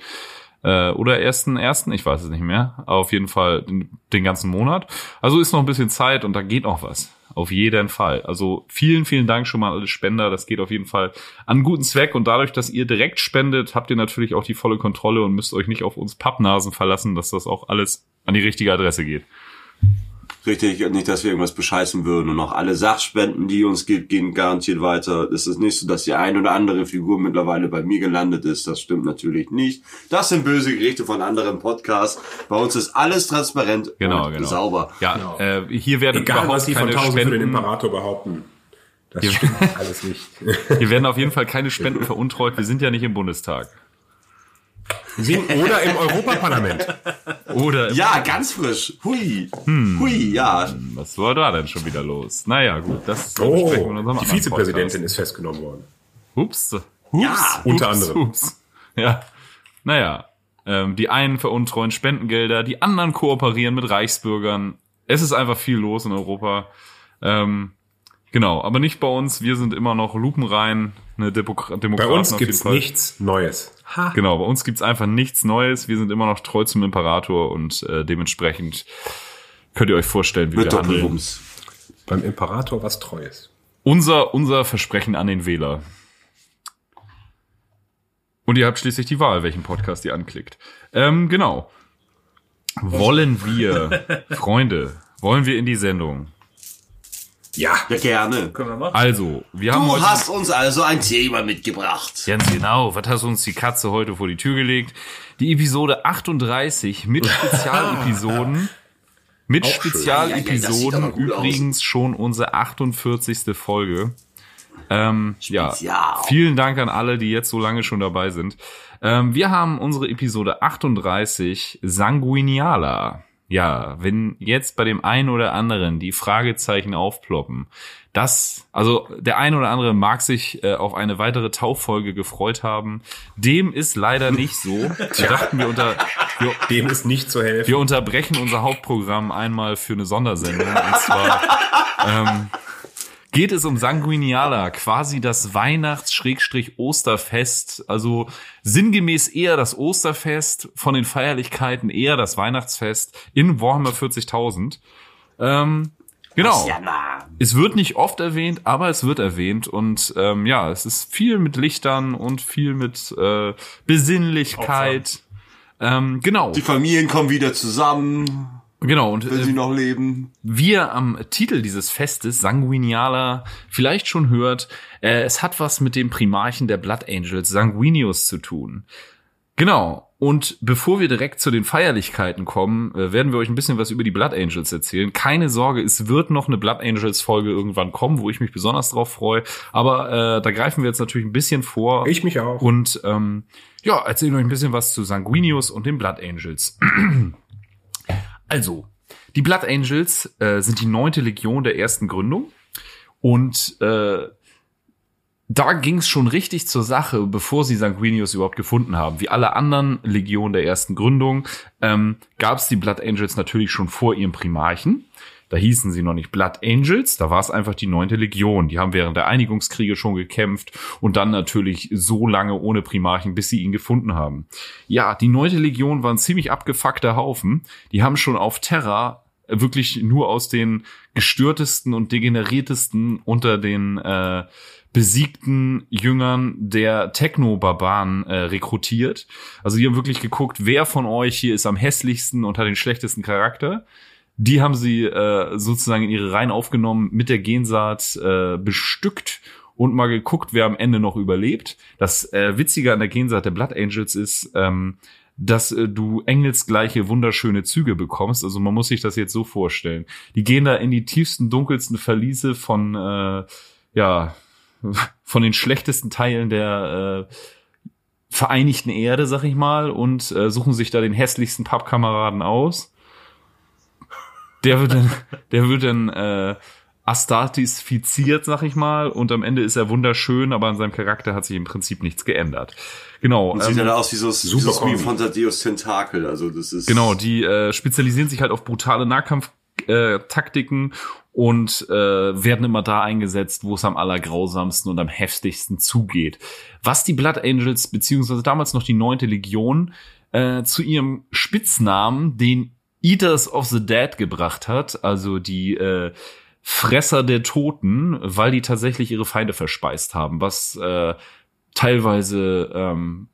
Äh, oder 1.1., ich weiß es nicht mehr. Aber auf jeden Fall den, den ganzen Monat. Also ist noch ein bisschen Zeit und da geht noch was. Auf jeden Fall. Also vielen, vielen Dank schon mal an alle Spender. Das geht auf jeden Fall an guten Zweck. Und dadurch, dass ihr direkt spendet, habt ihr natürlich auch die volle Kontrolle und müsst euch nicht auf uns Pappnasen verlassen, dass das auch alles an die richtige Adresse geht. Richtig, nicht, dass wir irgendwas bescheißen würden. Und auch alle Sachspenden, die uns gibt, gehen garantiert weiter. Es ist nicht so, dass die ein oder andere Figur mittlerweile bei mir gelandet ist. Das stimmt natürlich nicht. Das sind böse Gerichte von anderen Podcasts. Bei uns ist alles transparent Genau, und genau. sauber. Ja, äh, hier werden egal, überhaupt was die von 1000 für den. Imperator behaupten. Das stimmt alles nicht. Hier werden auf jeden Fall keine Spenden veruntreut. Wir sind ja nicht im Bundestag. Sind- Oder im Europaparlament. Oder Ja, ganz frisch. Hui. Hm. Hui, ja. was war da denn schon wieder los? Naja, gut, das Oh, besprechen wir in unserem die Vizepräsidentin ist festgenommen worden. Podcast. Ups. Ja. Unter Ups, anderem. Ups. Ja. Naja. Ähm, die einen veruntreuen Spendengelder, die anderen kooperieren mit Reichsbürgern. Es ist einfach viel los in Europa. Ähm, genau, aber nicht bei uns. Wir sind immer noch lupenrein, eine Demok Bei uns gibt's Fall. nichts Neues. Genau, bei uns gibt's einfach nichts Neues. Wir sind immer noch treu zum Imperator und äh, dementsprechend könnt ihr euch vorstellen, wie Mit wir handeln. Doppelwumms. Beim Imperator was Treues. Unser, unser Versprechen an den Wähler. Und ihr habt schließlich die Wahl, welchen Podcast ihr anklickt. Ähm, genau. Wollen wir, Freunde, wollen wir in die Sendung? Ja. Ja, gerne. Können wir machen. Also, wir haben Du hast uns also ein Thema mitgebracht. Ganz genau. Was hast uns die Katze heute vor die Tür gelegt? Die Episode 38 mit Spezialepisoden. Mit Auch schön. ja, ja, Spezialepisoden gut aus. übrigens schon unsere 48. Folge. Ähm, ja, vielen Dank an alle, die jetzt so lange schon dabei sind. Ähm, wir haben unsere Episode 38 Sanguiniala. Ja, wenn jetzt bei dem einen oder anderen die Fragezeichen aufploppen, das, also der eine oder andere mag sich äh, auf eine weitere Tauffolge gefreut haben. Dem ist leider nicht so. Wir dachten, wir, unter, wir, Dem ist nicht zu helfen. wir unterbrechen unser Hauptprogramm einmal für eine Sondersendung. Und zwar ähm, geht es um Sanguiniala, quasi das Weihnachts-Osterfest. Also sinngemäß eher das Osterfest, von den Feierlichkeiten eher das Weihnachtsfest in Warhammer 40.000. Ähm, genau. Es wird nicht oft erwähnt, aber es wird erwähnt und ähm, ja, es ist viel mit Lichtern und viel mit äh, Besinnlichkeit. Ähm, genau, Die Familien kommen wieder zusammen, genau und wenn sie äh, noch leben. wie ihr am Titel dieses Festes Sanguiniala vielleicht schon hört, äh, es hat was mit dem Primarchen der Blood Angels Sanguinius zu tun. Genau. Und bevor wir direkt zu den Feierlichkeiten kommen, äh, werden wir euch ein bisschen was über die Blood Angels erzählen. Keine Sorge, es wird noch eine Blood Angels Folge irgendwann kommen, wo ich mich besonders drauf freue. Aber äh, da greifen wir jetzt natürlich ein bisschen vor. Ich mich auch. Und ähm, ja, erzählen euch ein bisschen was zu Sanguinius und den Blood Angels. also, die Blood Angels äh, sind die neunte Legion der ersten Gründung. Und äh, da ging es schon richtig zur Sache, bevor sie Sanguinius überhaupt gefunden haben. Wie alle anderen Legionen der ersten Gründung ähm, gab es die Blood Angels natürlich schon vor ihrem Primarchen. Da hießen sie noch nicht Blood Angels, da war es einfach die neunte Legion. Die haben während der Einigungskriege schon gekämpft und dann natürlich so lange ohne Primarchen, bis sie ihn gefunden haben. Ja, die neunte Legion war ein ziemlich abgefuckter Haufen. Die haben schon auf Terra wirklich nur aus den gestörtesten und degeneriertesten unter den äh, besiegten Jüngern der Techno-Barbaren äh, rekrutiert. Also die haben wirklich geguckt, wer von euch hier ist am hässlichsten und hat den schlechtesten Charakter. Die haben sie äh, sozusagen in ihre Reihen aufgenommen, mit der Gensaat äh, bestückt und mal geguckt, wer am Ende noch überlebt. Das äh, Witzige an der Gensaat der Blood Angels ist, ähm, dass äh, du engelsgleiche wunderschöne Züge bekommst. Also man muss sich das jetzt so vorstellen. Die gehen da in die tiefsten, dunkelsten Verliese von, äh, ja, von den schlechtesten Teilen der äh, Vereinigten Erde, sag ich mal, und äh, suchen sich da den hässlichsten Pappkameraden aus. Der wird dann, der wird dann äh, astatifiziert, sag ich mal, und am Ende ist er wunderschön, aber an seinem Charakter hat sich im Prinzip nichts geändert. Genau. Und sieht ähm, dann aus wie so super Kombi. Meme von Thaddeus Tentakel. Also das ist Genau, die äh, spezialisieren sich halt auf brutale Nahkampftaktiken äh, Taktiken und äh, werden immer da eingesetzt, wo es am allergrausamsten und am heftigsten zugeht. Was die Blood Angels, beziehungsweise damals noch die neunte Legion, äh, zu ihrem Spitznamen, den Eaters of the Dead gebracht hat, also die äh, Fresser der Toten, weil die tatsächlich ihre Feinde verspeist haben, was äh, teilweise ähm,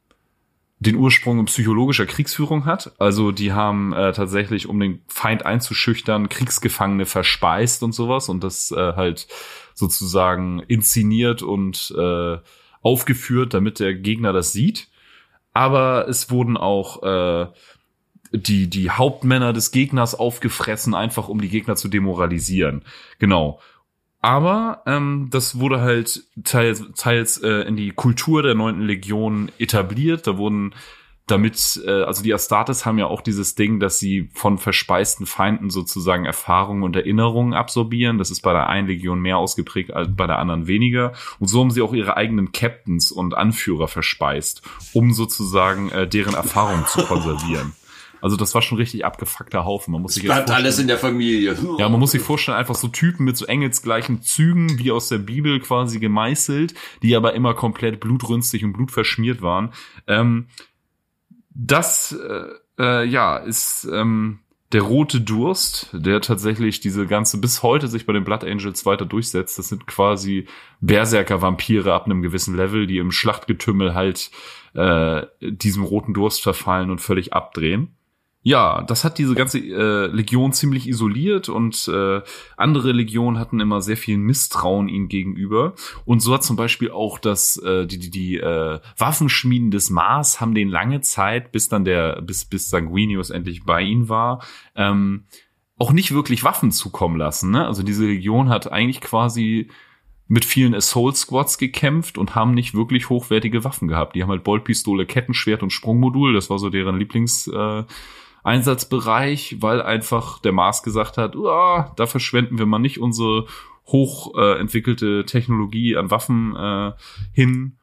den Ursprung psychologischer Kriegsführung hat. Also die haben äh, tatsächlich, um den Feind einzuschüchtern, Kriegsgefangene verspeist und sowas und das äh, halt sozusagen inszeniert und äh, aufgeführt, damit der Gegner das sieht. Aber es wurden auch äh, die, die Hauptmänner des Gegners aufgefressen, einfach um die Gegner zu demoralisieren. Genau. Aber ähm, das wurde halt teils, teils äh, in die Kultur der neunten Legion etabliert. Da wurden damit, äh, also die Astartes haben ja auch dieses Ding, dass sie von verspeisten Feinden sozusagen Erfahrungen und Erinnerungen absorbieren. Das ist bei der einen Legion mehr ausgeprägt als bei der anderen weniger. Und so haben sie auch ihre eigenen Captains und Anführer verspeist, um sozusagen äh, deren Erfahrungen zu konservieren. Also das war schon richtig abgefuckter Haufen. Man muss sich jetzt bleibt alles in der Familie. ja, man muss sich vorstellen, einfach so Typen mit so engelsgleichen Zügen, wie aus der Bibel quasi gemeißelt, die aber immer komplett blutrünstig und blutverschmiert waren. Ähm, das, äh, äh, ja, ist ähm, der rote Durst, der tatsächlich diese ganze, bis heute sich bei den Blood Angels weiter durchsetzt. Das sind quasi Berserker-Vampire ab einem gewissen Level, die im Schlachtgetümmel halt äh, diesem roten Durst verfallen und völlig abdrehen. Ja, das hat diese ganze äh, Legion ziemlich isoliert und äh, andere Legionen hatten immer sehr viel Misstrauen ihnen gegenüber. Und so hat zum Beispiel auch das äh, die die, die äh, Waffenschmieden des Mars haben den lange Zeit, bis dann der bis bis Sanguinius endlich bei ihnen war, ähm, auch nicht wirklich Waffen zukommen lassen. Ne? Also diese Legion hat eigentlich quasi mit vielen Assault Squads gekämpft und haben nicht wirklich hochwertige Waffen gehabt. Die haben halt Boltpistole, Kettenschwert und Sprungmodul. Das war so deren Lieblings äh, Einsatzbereich, weil einfach der Mars gesagt hat, "Uah, da verschwenden wir mal nicht unsere hoch äh, Technologie an Waffen äh, hin.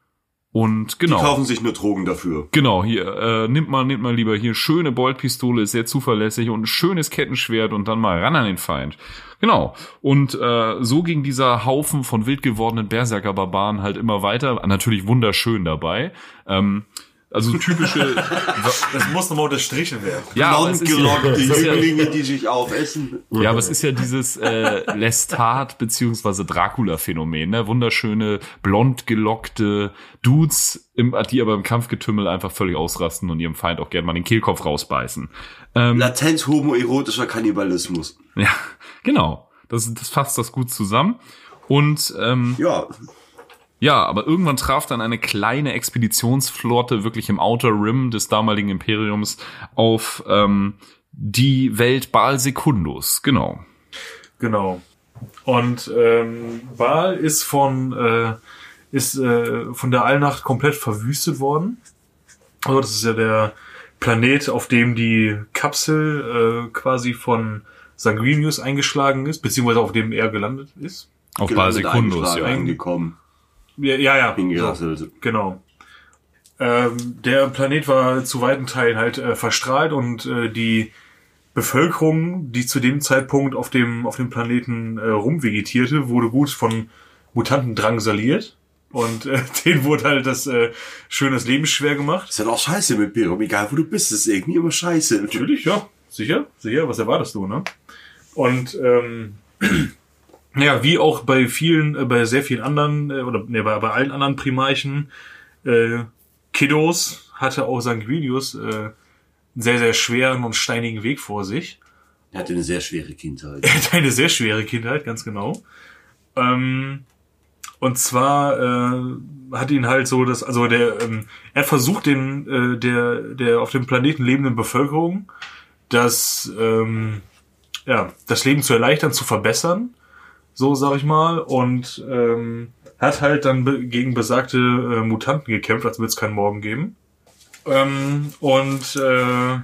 Und Die genau. kaufen sich nur Drogen dafür. Genau, hier, äh, nimmt mal, nimmt mal lieber hier schöne Boltpistole, ist sehr zuverlässig und ein schönes Kettenschwert und dann mal ran an den Feind. Genau. Und äh, so ging dieser Haufen von wild gewordenen Berserker-Barbaren halt immer weiter. Natürlich wunderschön dabei. Ähm, also typische. Das muss nochmal unterstrichen werden. ja, aber es ist ja, ist ja, Jünglinge, die sich aufessen. ja, aber es ist ja dieses äh, Lestat beziehungsweise Dracula-Phänomen, ne? Wunderschöne, blond gelockte Dudes, im, die aber im Kampfgetümmel einfach völlig ausrasten und ihrem Feind auch gerne mal den Kehlkopf rausbeißen. Ähm, Latent homoerotischer Kannibalismus. Ja, genau. Das, das fasst das gut zusammen. Und ähm, Ja, ja, aber irgendwann traf dann eine kleine Expeditionsflotte wirklich im Outer Rim des damaligen Imperiums auf ähm, die Welt Baal Secundus. Genau. Genau. Und ähm, Baal ist von äh, ist äh, von der Allnacht komplett verwüstet worden. Also das ist ja der Planet, auf dem die Kapsel äh, quasi von Sanguinius eingeschlagen ist, beziehungsweise auf dem er gelandet ist. Auf Baal Secundus, ja. Eingekommen, Ja, ja. ja. hingerasselt. Genau. Ähm, der Planet war zu weiten Teilen halt äh, verstrahlt und äh, die Bevölkerung, die zu dem Zeitpunkt auf dem auf dem Planeten äh, rumvegetierte, wurde gut von Mutanten drangsaliert und äh, denen wurde halt das äh, schönes Leben schwer gemacht. Ist halt auch scheiße mit Imperium, egal wo du bist, ist irgendwie immer scheiße. Natürlich, ja, sicher, sicher. Was erwartest du, ne? Und ähm, naja, wie auch bei vielen, äh, bei sehr vielen anderen äh, oder ne, bei, bei allen anderen Primarchen, äh, Kiddos hatte auch Sanguinius äh, einen sehr, sehr schweren und steinigen Weg vor sich. Er hatte eine sehr schwere Kindheit. Er hat eine sehr schwere Kindheit, ganz genau. Ähm, Und zwar äh, hat ihn halt so das, also der, ähm, er versucht den, äh, der, der auf dem Planeten lebenden Bevölkerung das, ähm, ja, das Leben zu erleichtern, zu verbessern, so sag ich mal, und ähm, hat halt dann gegen besagte äh, Mutanten gekämpft, als würde es keinen Morgen geben. Ähm, und äh,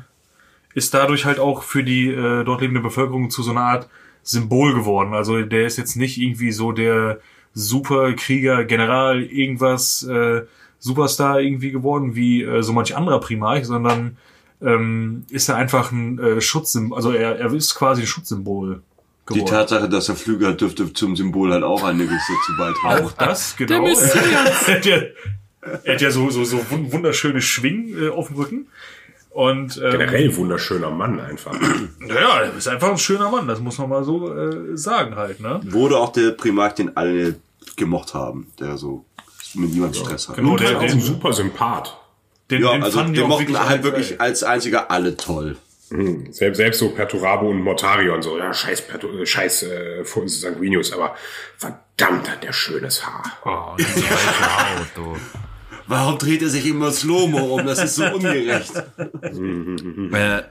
ist dadurch halt auch für die äh, dort lebende Bevölkerung zu so einer Art Symbol geworden. Also der ist jetzt nicht irgendwie so der Superkrieger, General, irgendwas äh, Superstar irgendwie geworden wie äh, so manch anderer Primarch, sondern ähm, ist er einfach ein äh, Schutzsymbol, also er, er ist quasi ein Schutzsymbol Die geworden. Tatsache, dass er Flügel hat, dürfte zum Symbol halt auch einiges dazu beitragen. Auch das, genau. Messias. er, hat ja, er hat ja so, so, so wun- wunderschöne Schwingen äh, auf dem Rücken. Und ähm, Generell wunderschöner Mann einfach. ja, er ist einfach ein schöner Mann, das muss man mal so äh, sagen halt, ne? Wurde auch der Primarch, den alle gemocht haben, der so mit niemandem Stress hat. Genau, Und der, halt auch ein den, super Sympath. den, Ja, den also fanden die den mochten halt wirklich als einziger alle toll. Hm. Selbst, selbst so Perturabo und Mortarion, so, ja, scheiß, Pertu äh, scheiß äh, Sanguinius, aber verdammt hat der schönes Haar. Oh, Haut, du. Warum dreht er sich immer Slow-Mo um? Das ist so ungerecht. Äh,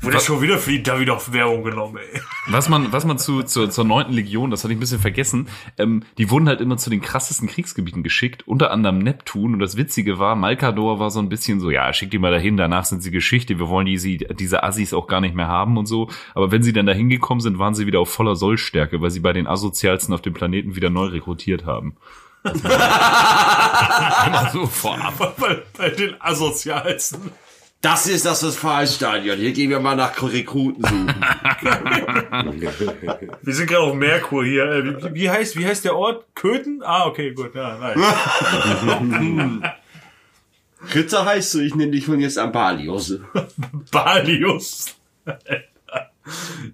Wurde was, schon wieder für die Davidoff-Werbung genommen, ey. was man, was man zu, zu, zur neunten Legion, das hatte ich ein bisschen vergessen, ähm, die wurden halt immer zu den krassesten Kriegsgebieten geschickt, unter anderem Neptun. Und das Witzige war, Malkador war so ein bisschen so, ja, schick die mal dahin, danach sind sie Geschichte, wir wollen diese, diese Assis auch gar nicht mehr haben und so. Aber wenn sie dann dahin gekommen sind, waren sie wieder auf voller Sollstärke, weil sie bei den Asozialsten auf dem Planeten wieder neu rekrutiert haben. Immer so vorab. bei, bei den Asozialsten. Das ist das Westfalenstadion. Hier gehen wir mal nach Rekruten suchen. Wir sind gerade auf Merkur hier. Äh, Wie, wie, heißt, wie heißt der Ort? Köthen? Ah, okay, gut. Ja, nein. Ritter heißt du, ich nenne dich von jetzt an Balius. Balius.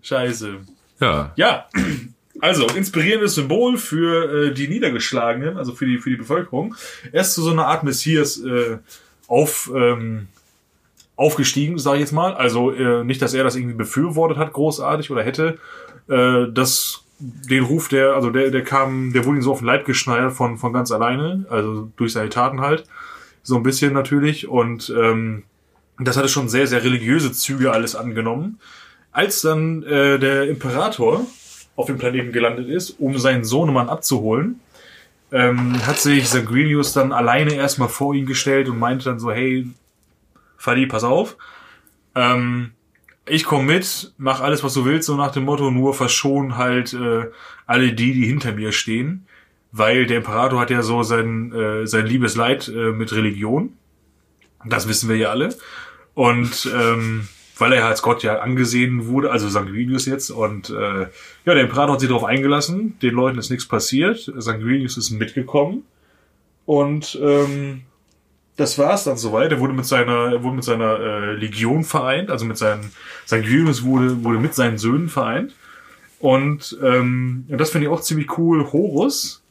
Scheiße. Ja. Ja, also inspirierendes Symbol für äh, die Niedergeschlagenen, also für die für die Bevölkerung. Er ist zu so einer Art Messias äh, auf ähm, aufgestiegen, sage ich jetzt mal. Also äh, nicht, dass er das irgendwie befürwortet hat, großartig oder hätte. Äh, das den Ruf der, also der, der kam, der wurde ihm so auf den Leib geschneidert von von ganz alleine, also durch seine Taten halt, so ein bisschen natürlich. Und ähm, das hatte schon sehr sehr religiöse Züge alles angenommen. Als dann äh, der Imperator auf dem Planeten gelandet ist, um seinen Sohnemann abzuholen, ähm, hat sich Sanguinius dann alleine erstmal vor ihn gestellt und meinte dann so, hey, Fadi, pass auf, ähm, ich komme mit, mach alles, was du willst, so nach dem Motto, nur verschon halt äh, alle die, die hinter mir stehen, weil der Imperator hat ja so sein, äh, sein Liebesleid äh, mit Religion. Das wissen wir ja alle. Und ähm, weil er als Gott ja angesehen wurde, also Sanguinius jetzt, und äh, ja, der Imperator hat sich darauf eingelassen, den Leuten ist nichts passiert, Sanguinius ist mitgekommen und ähm, das war's dann soweit. Er wurde mit seiner, er wurde mit seiner äh, Legion vereint, also mit seinen Sanguinius wurde, wurde mit seinen Söhnen vereint. Und ähm, das finde ich auch ziemlich cool. Horus,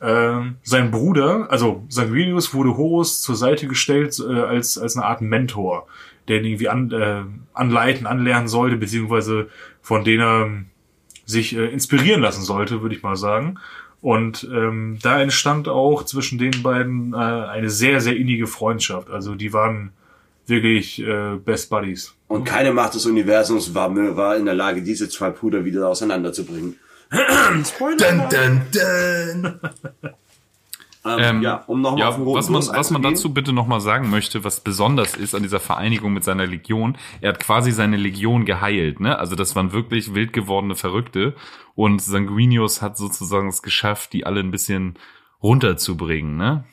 ähm, sein Bruder, also Sanguinius wurde Horus zur Seite gestellt äh, als, als eine Art Mentor, der ihn irgendwie an, äh, anleiten, anlernen sollte, beziehungsweise von denen er sich äh, inspirieren lassen sollte, würde ich mal sagen. Und ähm, da entstand auch zwischen den beiden äh, eine sehr, sehr innige Freundschaft. Also die waren wirklich äh, Best Buddies. Und keine Macht des Universums war, war in der Lage, diese zwei Brüder wieder auseinanderzubringen. Dun, dun, dun. Ähm, Ähm, ja, um nochmal Ja, auf den roten was man, was man dazu bitte nochmal sagen möchte, was besonders ist an dieser Vereinigung mit seiner Legion, er hat quasi seine Legion geheilt, ne? Also das waren wirklich wild gewordene Verrückte und Sanguinius hat sozusagen es geschafft, die alle ein bisschen runterzubringen, ne?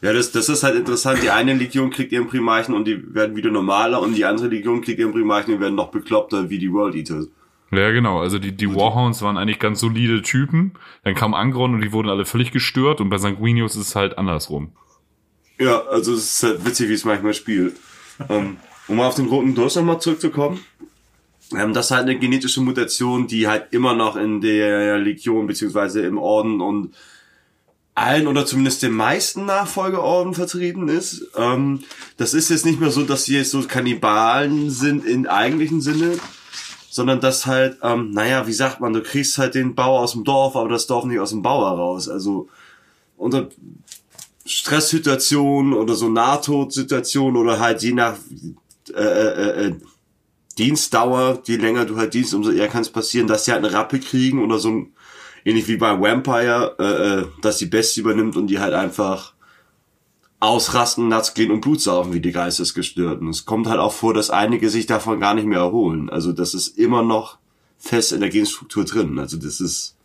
Ja, das, das ist halt interessant. Die eine Legion kriegt ihren Primarchen und die werden wieder normaler und die andere Legion kriegt ihren Primarchen und werden noch bekloppter wie die World Eaters. Ja, genau. Also die, die Warhounds waren eigentlich ganz solide Typen. Dann kam Angron und die wurden alle völlig gestört und bei Sanguinius ist es halt andersrum. Ja, also es ist halt witzig, wie es manchmal spielt. ähm, um mal auf den roten Durst nochmal zurückzukommen. Ähm, das ist halt eine genetische Mutation, die halt immer noch in der Legion beziehungsweise im Orden und allen oder zumindest den meisten Nachfolgeorden vertreten ist. Ähm, das ist jetzt nicht mehr so, dass sie jetzt so Kannibalen sind im eigentlichen Sinne, sondern dass halt, ähm, naja, wie sagt man, du kriegst halt den Bauer aus dem Dorf, aber das Dorf nicht aus dem Bauer raus. Also unter Stresssituationen oder so Nahtodsituationen oder halt je nach äh, äh, äh, Dienstdauer, je länger du halt dienst, umso eher kann es passieren, dass sie halt eine Rappe kriegen oder so ein, ähnlich wie bei Vampire, äh, äh, dass die Bestie übernimmt und die halt einfach ausrasten, nuts gehen und Blut saufen wie die Geistesgestörten. Es kommt halt auch vor, dass einige sich davon gar nicht mehr erholen. Also das ist immer noch fest in der Genstruktur drin. Also das ist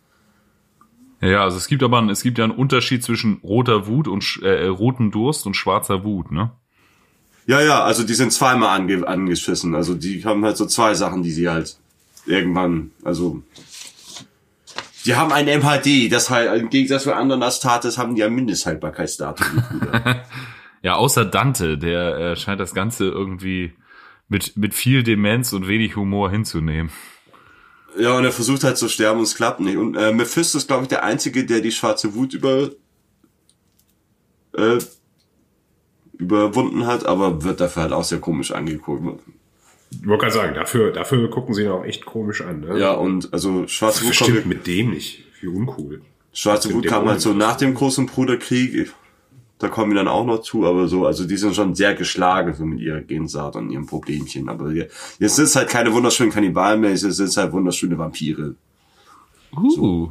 Ja, also es gibt aber einen, es gibt ja einen Unterschied zwischen roter Wut und sch- äh, roten Durst und schwarzer Wut, ne? Ja, ja, also die sind zweimal ange angeschissen. Also die haben halt so zwei Sachen, die sie halt irgendwann, also die haben ein MHD, das halt im Gegensatz zu anderen Astates haben die ein Mindesthaltbarkeitsdatum. Ja, außer Dante, der äh, scheint das Ganze irgendwie mit mit viel Demenz und wenig Humor hinzunehmen. ja, und er versucht halt zu sterben und es klappt nicht. Und äh, Mephisto ist, glaube ich, der Einzige, der die schwarze Wut über äh, überwunden hat, aber wird dafür halt auch sehr komisch angeguckt. Ich wollte gerade sagen, dafür, dafür gucken sie ihn auch echt komisch an. Ne? Ja, und also schwarze Wut kommt, mit dem nicht. Wie uncool. Schwarze Wut kam halt so nach dem großen Bruderkrieg. Da kommen wir dann auch noch zu, aber so, also die sind schon sehr geschlagen so mit ihrer Gensaat und ihrem Problemchen. Aber jetzt sind es halt keine wunderschönen Kannibalen mehr, jetzt sind es halt wunderschöne Vampire. Uh.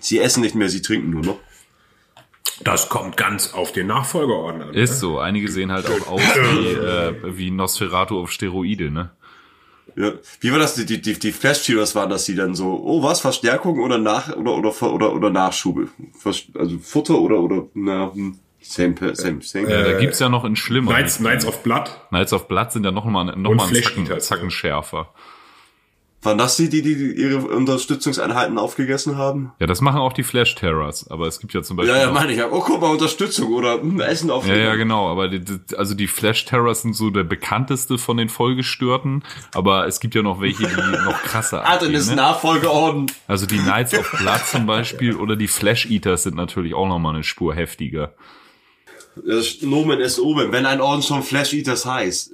Sie essen nicht mehr, sie trinken nur noch. Das kommt ganz auf den Nachfolgeorden an. Ist so. Einige sehen halt auch aus wie, äh, wie Nosferatu auf Steroide, ne? Ja. Wie war das? Die, die, die, die Flash Heroes waren das, die dann so, oh was, Verstärkung oder nach oder oder oder oder Nachschub? Vers- Also Futter oder oder na, hm, same same same. Ja, da gibt's ja noch in schlimmer. Knights, Knights of Blood. Knights of Blood sind ja noch mal, noch Und mal einen Zacken, Zacken schärfer. Waren das die, die, die ihre Unterstützungseinheiten aufgegessen haben? Ja, das machen auch die Flash Terrors, aber es gibt ja zum Beispiel. Ja, ja, meine ich. ja. Oh, guck mal, Unterstützung oder hm, Essen auf. Ja, ja, genau, aber die, also die Flash Terrors sind so der bekannteste von den Vollgestörten, aber es gibt ja noch welche, die noch krasser abgehen, Adonis ne? Nachfolgeorden. Also die Knights of Blood zum Beispiel oder die Flash Eaters sind natürlich auch noch mal eine Spur heftiger. Das Nomen ist oben, wenn ein Orden schon Flash Eaters heißt.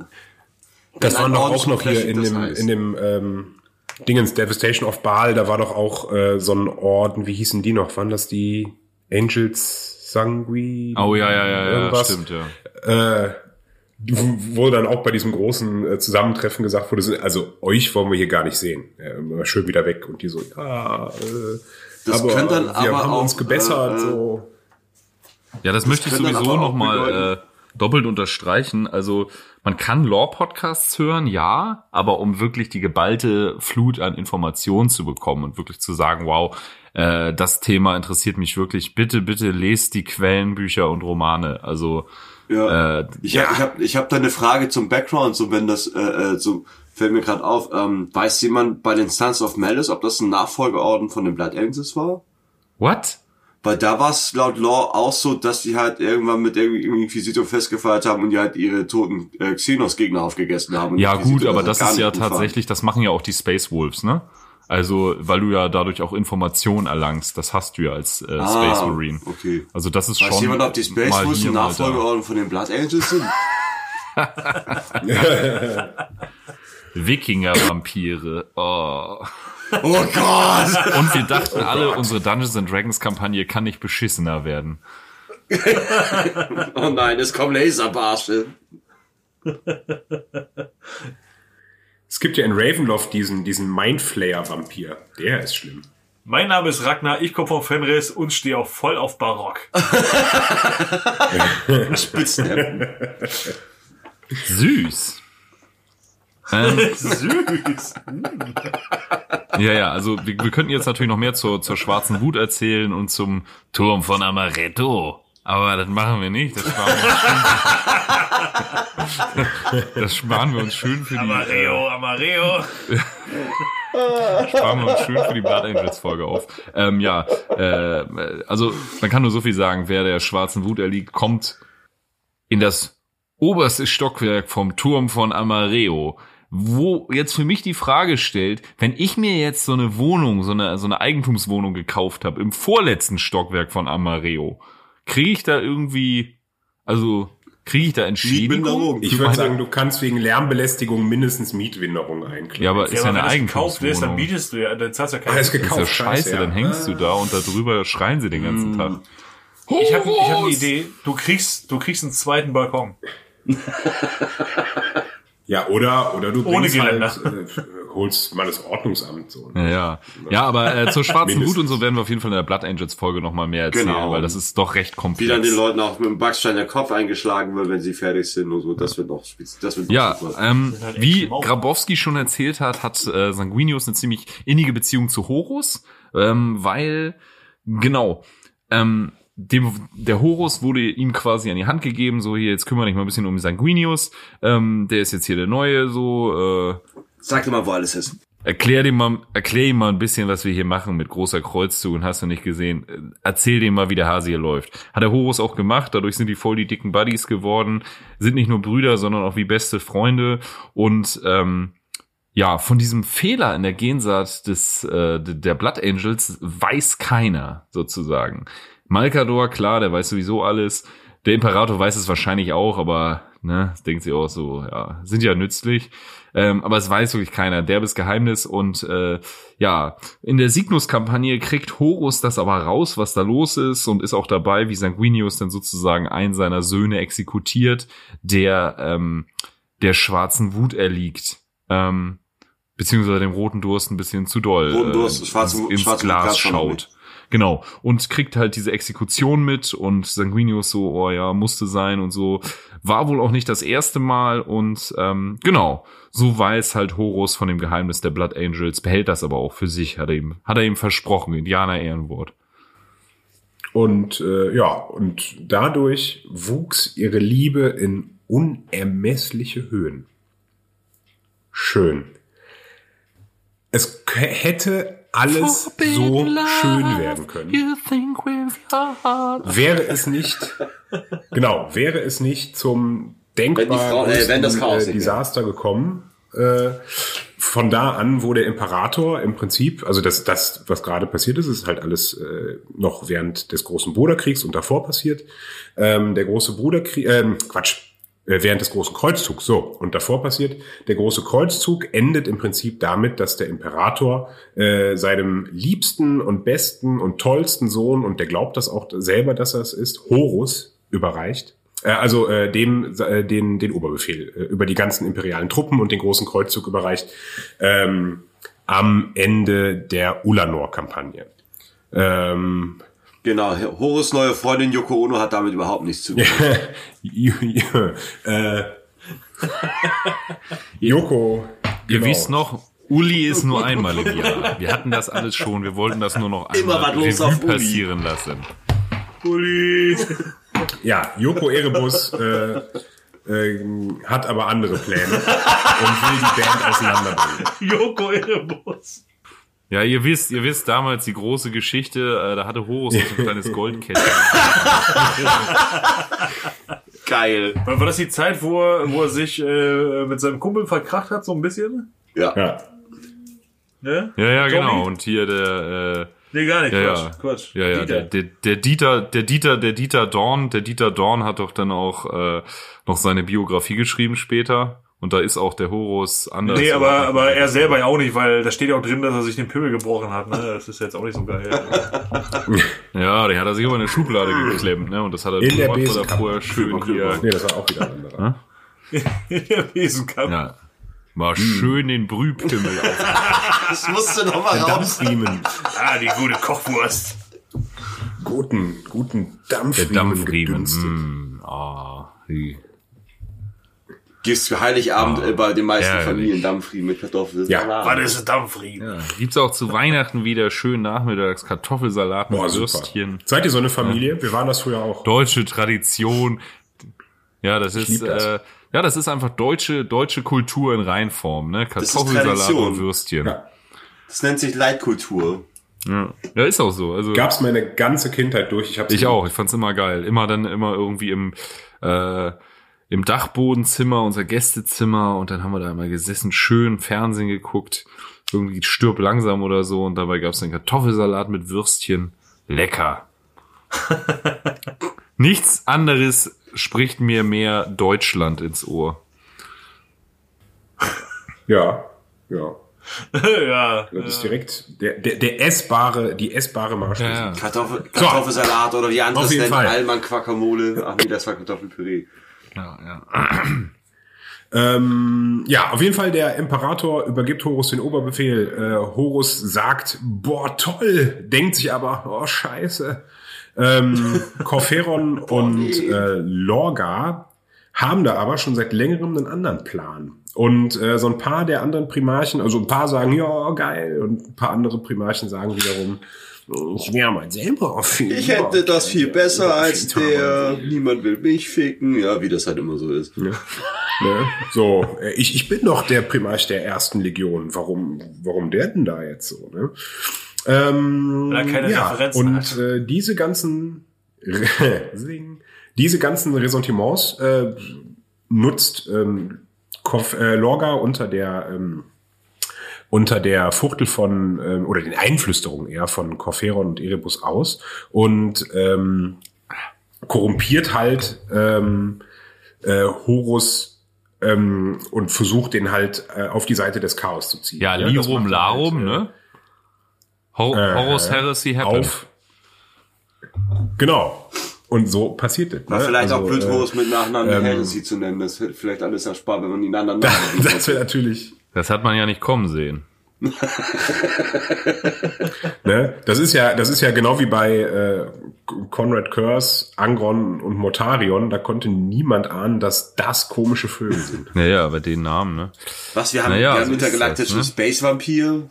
Das waren doch auch noch hier in dem, heißt. in dem ähm, Dingens Devastation of Baal, da war doch auch äh, so ein Orden, wie hießen die noch? Waren das die Angels Sangui? Oh ja, ja, ja, ja, Irgendwas? stimmt, ja. Äh, wo dann auch bei diesem großen äh, Zusammentreffen gesagt wurde, also euch wollen wir hier gar nicht sehen. Ja, immer schön wieder weg. Und die so, ja, äh, Das aber könnte dann wir aber haben auch, uns gebessert. äh, äh, so. Ja, das, möchte ich sowieso aber doppelt unterstreichen. Also man kann Lore-Podcasts hören, ja, aber um wirklich die geballte Flut an Informationen zu bekommen und wirklich zu sagen, wow, äh, das Thema interessiert mich wirklich, bitte, bitte lest die Quellenbücher und Romane. Also Ja. äh, Ich habe ich hab, ich hab da eine Frage zum Background, so wenn das äh, äh, so fällt mir gerade auf. Ähm, weiß jemand bei den Sons of Malice, ob das ein Nachfolgeorden von den Blood Angels war? what? Weil da war es laut Law auch so, dass die halt irgendwann mit irgendwie Inquisitor festgefeiert haben und die halt ihre toten äh, Xenos-Gegner aufgegessen haben. Ja Inquisitor gut, aber das gar ist ja tatsächlich, das machen ja auch die Space Wolves, ne? Also, weil du ja dadurch auch Informationen erlangst, das hast du ja als äh, Space Ah, Marine. Okay. Also das ist Weiß schon jemand, ob die Space Wolves hier, ein mal da. Nachfolgeorden von den Blood Angels sind? Wikinger-Vampire. Oh. Oh Gott! Und wir dachten alle, unsere Dungeons and Dragons Kampagne kann nicht beschissener werden. Oh nein, es kommen Laserbarsche. Es gibt ja in Ravenloft diesen, diesen Mindflayer-Vampir. Der ist schlimm. Mein Name ist Ragnar, ich komme von Fenris und stehe auch voll auf Barock. Spitznamen. Süß. Ähm, Süß. ja, ja, also wir, wir könnten jetzt natürlich noch mehr zur, zur schwarzen Wut erzählen und zum Turm von Amaretto. Aber das machen wir nicht. Das sparen wir uns schön, das sparen wir uns schön für die, äh, Amareo, Amareo. sparen wir uns schön für die Blood Angels Folge auf. Ähm, ja, äh, also man kann nur so viel sagen, wer der schwarzen Wut erliegt, kommt in das oberste Stockwerk vom Turm von Amareo. Wo jetzt für mich die Frage stellt, wenn ich mir jetzt so eine Wohnung, so eine, so eine Eigentumswohnung gekauft habe, im vorletzten Stockwerk von Amareo, kriege ich da irgendwie, also kriege ich da Entschädigung? Ich Für würde sagen, du kannst wegen Lärmbelästigung mindestens Mietwinderung einklagen. ja, aber ist ja, aber eine gekauft ist, dann Eigentumswohnung. bietest du ja, dann zahlst du ja Ah, keine. ist Das ist gekauft. ja scheiße, ja. dann hängst du da und darüber schreien sie den ganzen Tag. Ich habe ich hab eine Idee. Du kriegst, du kriegst einen zweiten Balkon. Ja, oder, oder du Ohne bringst halt, äh, holst mal das Ordnungsamt so. Ja, ja. ja aber äh, zur schwarzen. Wut und so werden wir auf jeden Fall in der Blood Angels Folge nochmal mehr erzählen, Genau. weil das ist doch recht komplex. Wie dann den Leuten auch mit dem Backstein der Kopf eingeschlagen wird, wenn sie fertig sind und so. Das wird noch spitz. Das wird Ja, super. ähm, halt wie. Grabowski schon erzählt hat, hat äh, Sanguinius eine ziemlich innige Beziehung zu Horus, ähm, weil, genau, ähm, dem, der Horus wurde ihm quasi an die Hand gegeben, so hier, jetzt kümmere dich mal ein bisschen um Sanguinius, ähm, der ist jetzt hier der Neue, so, äh, Sag dir mal, wo alles ist. Erklär dem mal, erklär ihm mal ein bisschen, was wir hier machen mit großer Kreuzzug und hast du nicht gesehen. Äh, Erzähl dem mal, wie der Hase hier läuft. Hat der Horus auch gemacht, dadurch sind die voll die dicken Buddies geworden, sind nicht nur Brüder, sondern auch wie beste Freunde und ähm, ja, von diesem Fehler in der Gensaat des äh, der Blood Angels weiß keiner sozusagen. Malkador, klar, der weiß sowieso alles. Der Imperator weiß es wahrscheinlich auch, aber ne, das denkt sie auch so, ja, sind ja nützlich. Ähm, aber es weiß wirklich keiner. Derbes Geheimnis und äh, ja, in der Signus-Kampagne kriegt Horus das aber raus, was da los ist und ist auch dabei, wie Sanguinius dann sozusagen einen seiner Söhne exekutiert, der ähm, der schwarzen Wut erliegt. Ähm, beziehungsweise dem roten Durst ein bisschen zu doll Roten Durst, schwarze ins, Wut- ins schwarze Wut Glas schaut. Genau. Und kriegt halt diese Exekution mit und Sanguinius so, oh ja, musste sein und so. War wohl auch nicht das erste Mal und ähm, genau, so weiß halt Horus von dem Geheimnis der Blood Angels, behält das aber auch für sich, hat er ihm, hat er ihm versprochen, Indianer Ehrenwort. Und äh, ja, und dadurch wuchs ihre Liebe in unermessliche Höhen. Schön. Es hätte alles so schön werden können. Wäre es nicht, genau, wäre es nicht zum denkbar Wenn die Frau- äh, wenn das größten, Chaos äh. Desaster gekommen. Äh, von da an, wo der Imperator im Prinzip, also das, das, was gerade passiert ist, ist halt alles äh, noch während des großen Bruderkriegs und davor passiert. Ähm, der große Bruderkrieg, ähm, Quatsch, während des großen Kreuzzugs, so, und davor passiert, der große Kreuzzug endet im Prinzip damit, dass der Imperator äh, seinem liebsten und besten und tollsten Sohn, und der glaubt das auch selber, dass er es ist, Horus überreicht. Äh, also äh, dem äh, den, den Oberbefehl äh, über die ganzen imperialen Truppen und den großen Kreuzzug überreicht ähm, am Ende der Ulanor-Kampagne. Ähm, Genau, Horus neue Freundin Yoko Ono hat damit überhaupt nichts zu tun. äh, Joko. Ihr genau. wisst noch, Uli ist nur einmal im Jahr. Wir hatten das alles schon, wir wollten das nur noch Immer einmal was los Revue auf Uli. passieren lassen. Uli. Ja, Joko Erebus äh, äh, hat aber andere Pläne und will die Band auseinanderbringen. Joko Erebus. Ja, ihr wisst, ihr wisst damals die große Geschichte, äh, da hatte Horus so ein kleines Goldkettchen. Geil. War das die Zeit, wo er, wo er sich äh, mit seinem Kumpel verkracht hat, so ein bisschen? Ja. Ja. Ne? Ja, ja, genau. Und hier der, Nee, gar nicht. Ja, Quatsch. ja. Quatsch. äh, ja, ja, Dieter. der, der, der Dieter, der Dieter, der Dieter Dorn, der Dieter Dorn hat doch dann auch äh, noch seine Biografie geschrieben später. Und da ist auch der Horus anders. Nee, aber, aber er selber ja auch nicht, weil da steht ja auch drin, dass er sich den Pimmel gebrochen hat. Ne? Das ist jetzt auch nicht so geil. Ja, der hat er sich aber in eine Schublade geklemmt, ne? Und das hat er In der gemacht, er vorher schön hier. Nee, das war auch wieder ein anderer. Der Besenkampf. Ja. Mal schön den Brühpimmel auf. Das musste noch mal raus. Dampfriemen. Ah, die gute Kochwurst. Guten, guten Der Dampfriemen. Dampfriemen. gedünstet. Mm, ah, die- Gibt's für Heiligabend äh, bei den meisten herrlich. Familien Dampfriemen mit Kartoffeln. Ja. Was ist ein Dampfriemen? Ja, gibt's auch zu Weihnachten wieder schön nachmittags Kartoffelsalat mit Boah, super. Würstchen. Seid ihr so eine Familie? Wir waren das früher auch. Deutsche Tradition. Ja, das ist lieb das. Äh, ja, das ist einfach deutsche deutsche Kultur in Reinform, ne? ist Kartoffelsalat und Würstchen. Ja. Ja. Das nennt sich Leitkultur. ja, ist auch so. Also Gab's meine ganze Kindheit durch. Ich, hab's Ich auch, ich fand's immer geil. Immer dann immer irgendwie im, äh, im Dachbodenzimmer, unser Gästezimmer und dann haben wir da immer gesessen, schön Fernsehen geguckt, irgendwie stirb langsam oder so und dabei gab's dann Kartoffelsalat mit Würstchen. Lecker. Nichts anderes spricht mir mehr Deutschland ins Ohr. Ja, ja. ja. Das ist direkt der, der, der essbare, die essbare Marschlösung. Ja, ja. Kartoffel, Kartoffelsalat oder wie andere es nennen, Quacamole. Ach nee, das war Kartoffelpüree. Ja, ja. Ähm, ja, auf jeden Fall der Imperator übergibt Horus den Oberbefehl. Äh, Horus sagt, boah, toll, denkt sich aber, oh, scheiße. Ähm, Corferon und äh, Lorga haben da aber schon seit längerem einen anderen Plan. Und äh, so ein paar der anderen Primarchen, also ein paar sagen, ja, geil, und ein paar andere Primarchen sagen wiederum, ich wäre mal selber auf. Ich hätte das viel besser als der. Niemand will mich ficken. Ja, wie das halt immer so ist. Ne? So, äh, ich, ich bin doch der Primarch der ersten Legion. Warum, warum der denn da jetzt so? Ne? Ähm, Weil er keine ja, Referenzen und hat. äh, diese ganzen Sing. diese ganzen Ressentiments äh, nutzt ähm, Kof, äh, Lorga unter der ähm, unter der Fuchtel von ähm, oder den Einflüsterungen eher von Corferon und Erebus aus und ähm, korrumpiert halt ähm, äh, Horus ähm, und versucht den halt äh, auf die Seite des Chaos zu ziehen. Ja, das Lirum halt, Larum, äh, ne? Hor äh, Horus Heresy Happen. Auf. Genau. Und so passiert das. War ne? vielleicht auch Also, blöd, Horus mit Nachnamen ähm, Heresy zu nennen. Das hätte vielleicht alles erspart, wenn man ihn anderen Äh, Namen das wäre natürlich. Das hat man ja nicht kommen sehen. Ne? Das ist ja, das ist ja genau wie bei äh, Conrad Curse, Angron und Mortarion. Da konnte niemand ahnen, dass das komische Vögel sind. Naja, bei den Namen, ne? Was, wir haben, Naja, wir haben so ist intergalaktischen ne? Space Vampir,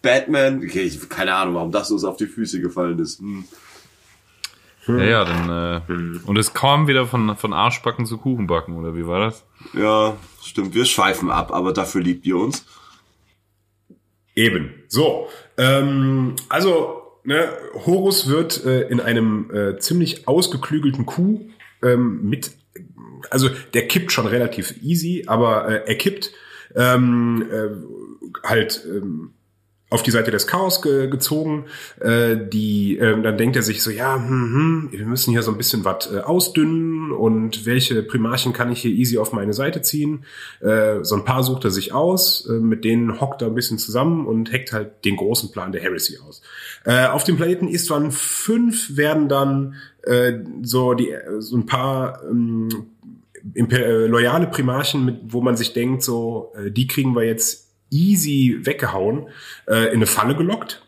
Batman. Okay, ich, keine Ahnung, warum das uns auf die Füße gefallen ist. Hm. Ja, ja, dann, äh, und es kam wieder von, von Arschbacken zu Kuchenbacken, oder wie war das? Ja, stimmt. Wir schweifen ab, aber dafür liebt ihr uns. Eben. So. Ähm, also, ne, Horus wird äh, in einem äh, ziemlich ausgeklügelten Coup ähm, mit, also der kippt schon relativ easy, aber äh, er kippt ähm, äh, halt ähm, auf die Seite des Chaos ge gezogen. Äh, die, ähm, dann denkt er sich so, ja, hm, hm, wir müssen hier so ein bisschen was äh, ausdünnen und welche Primarchen kann ich hier easy auf meine Seite ziehen. Äh, so ein paar sucht er sich aus, äh, mit denen hockt er ein bisschen zusammen und hackt halt den großen Plan der Heresy aus. Äh, auf dem Planeten Istvan 5 werden dann äh, so die so ein paar ähm, äh, loyale Primarchen, mit, wo man sich denkt, so, äh, die kriegen wir jetzt easy weggehauen, äh, in eine Falle gelockt.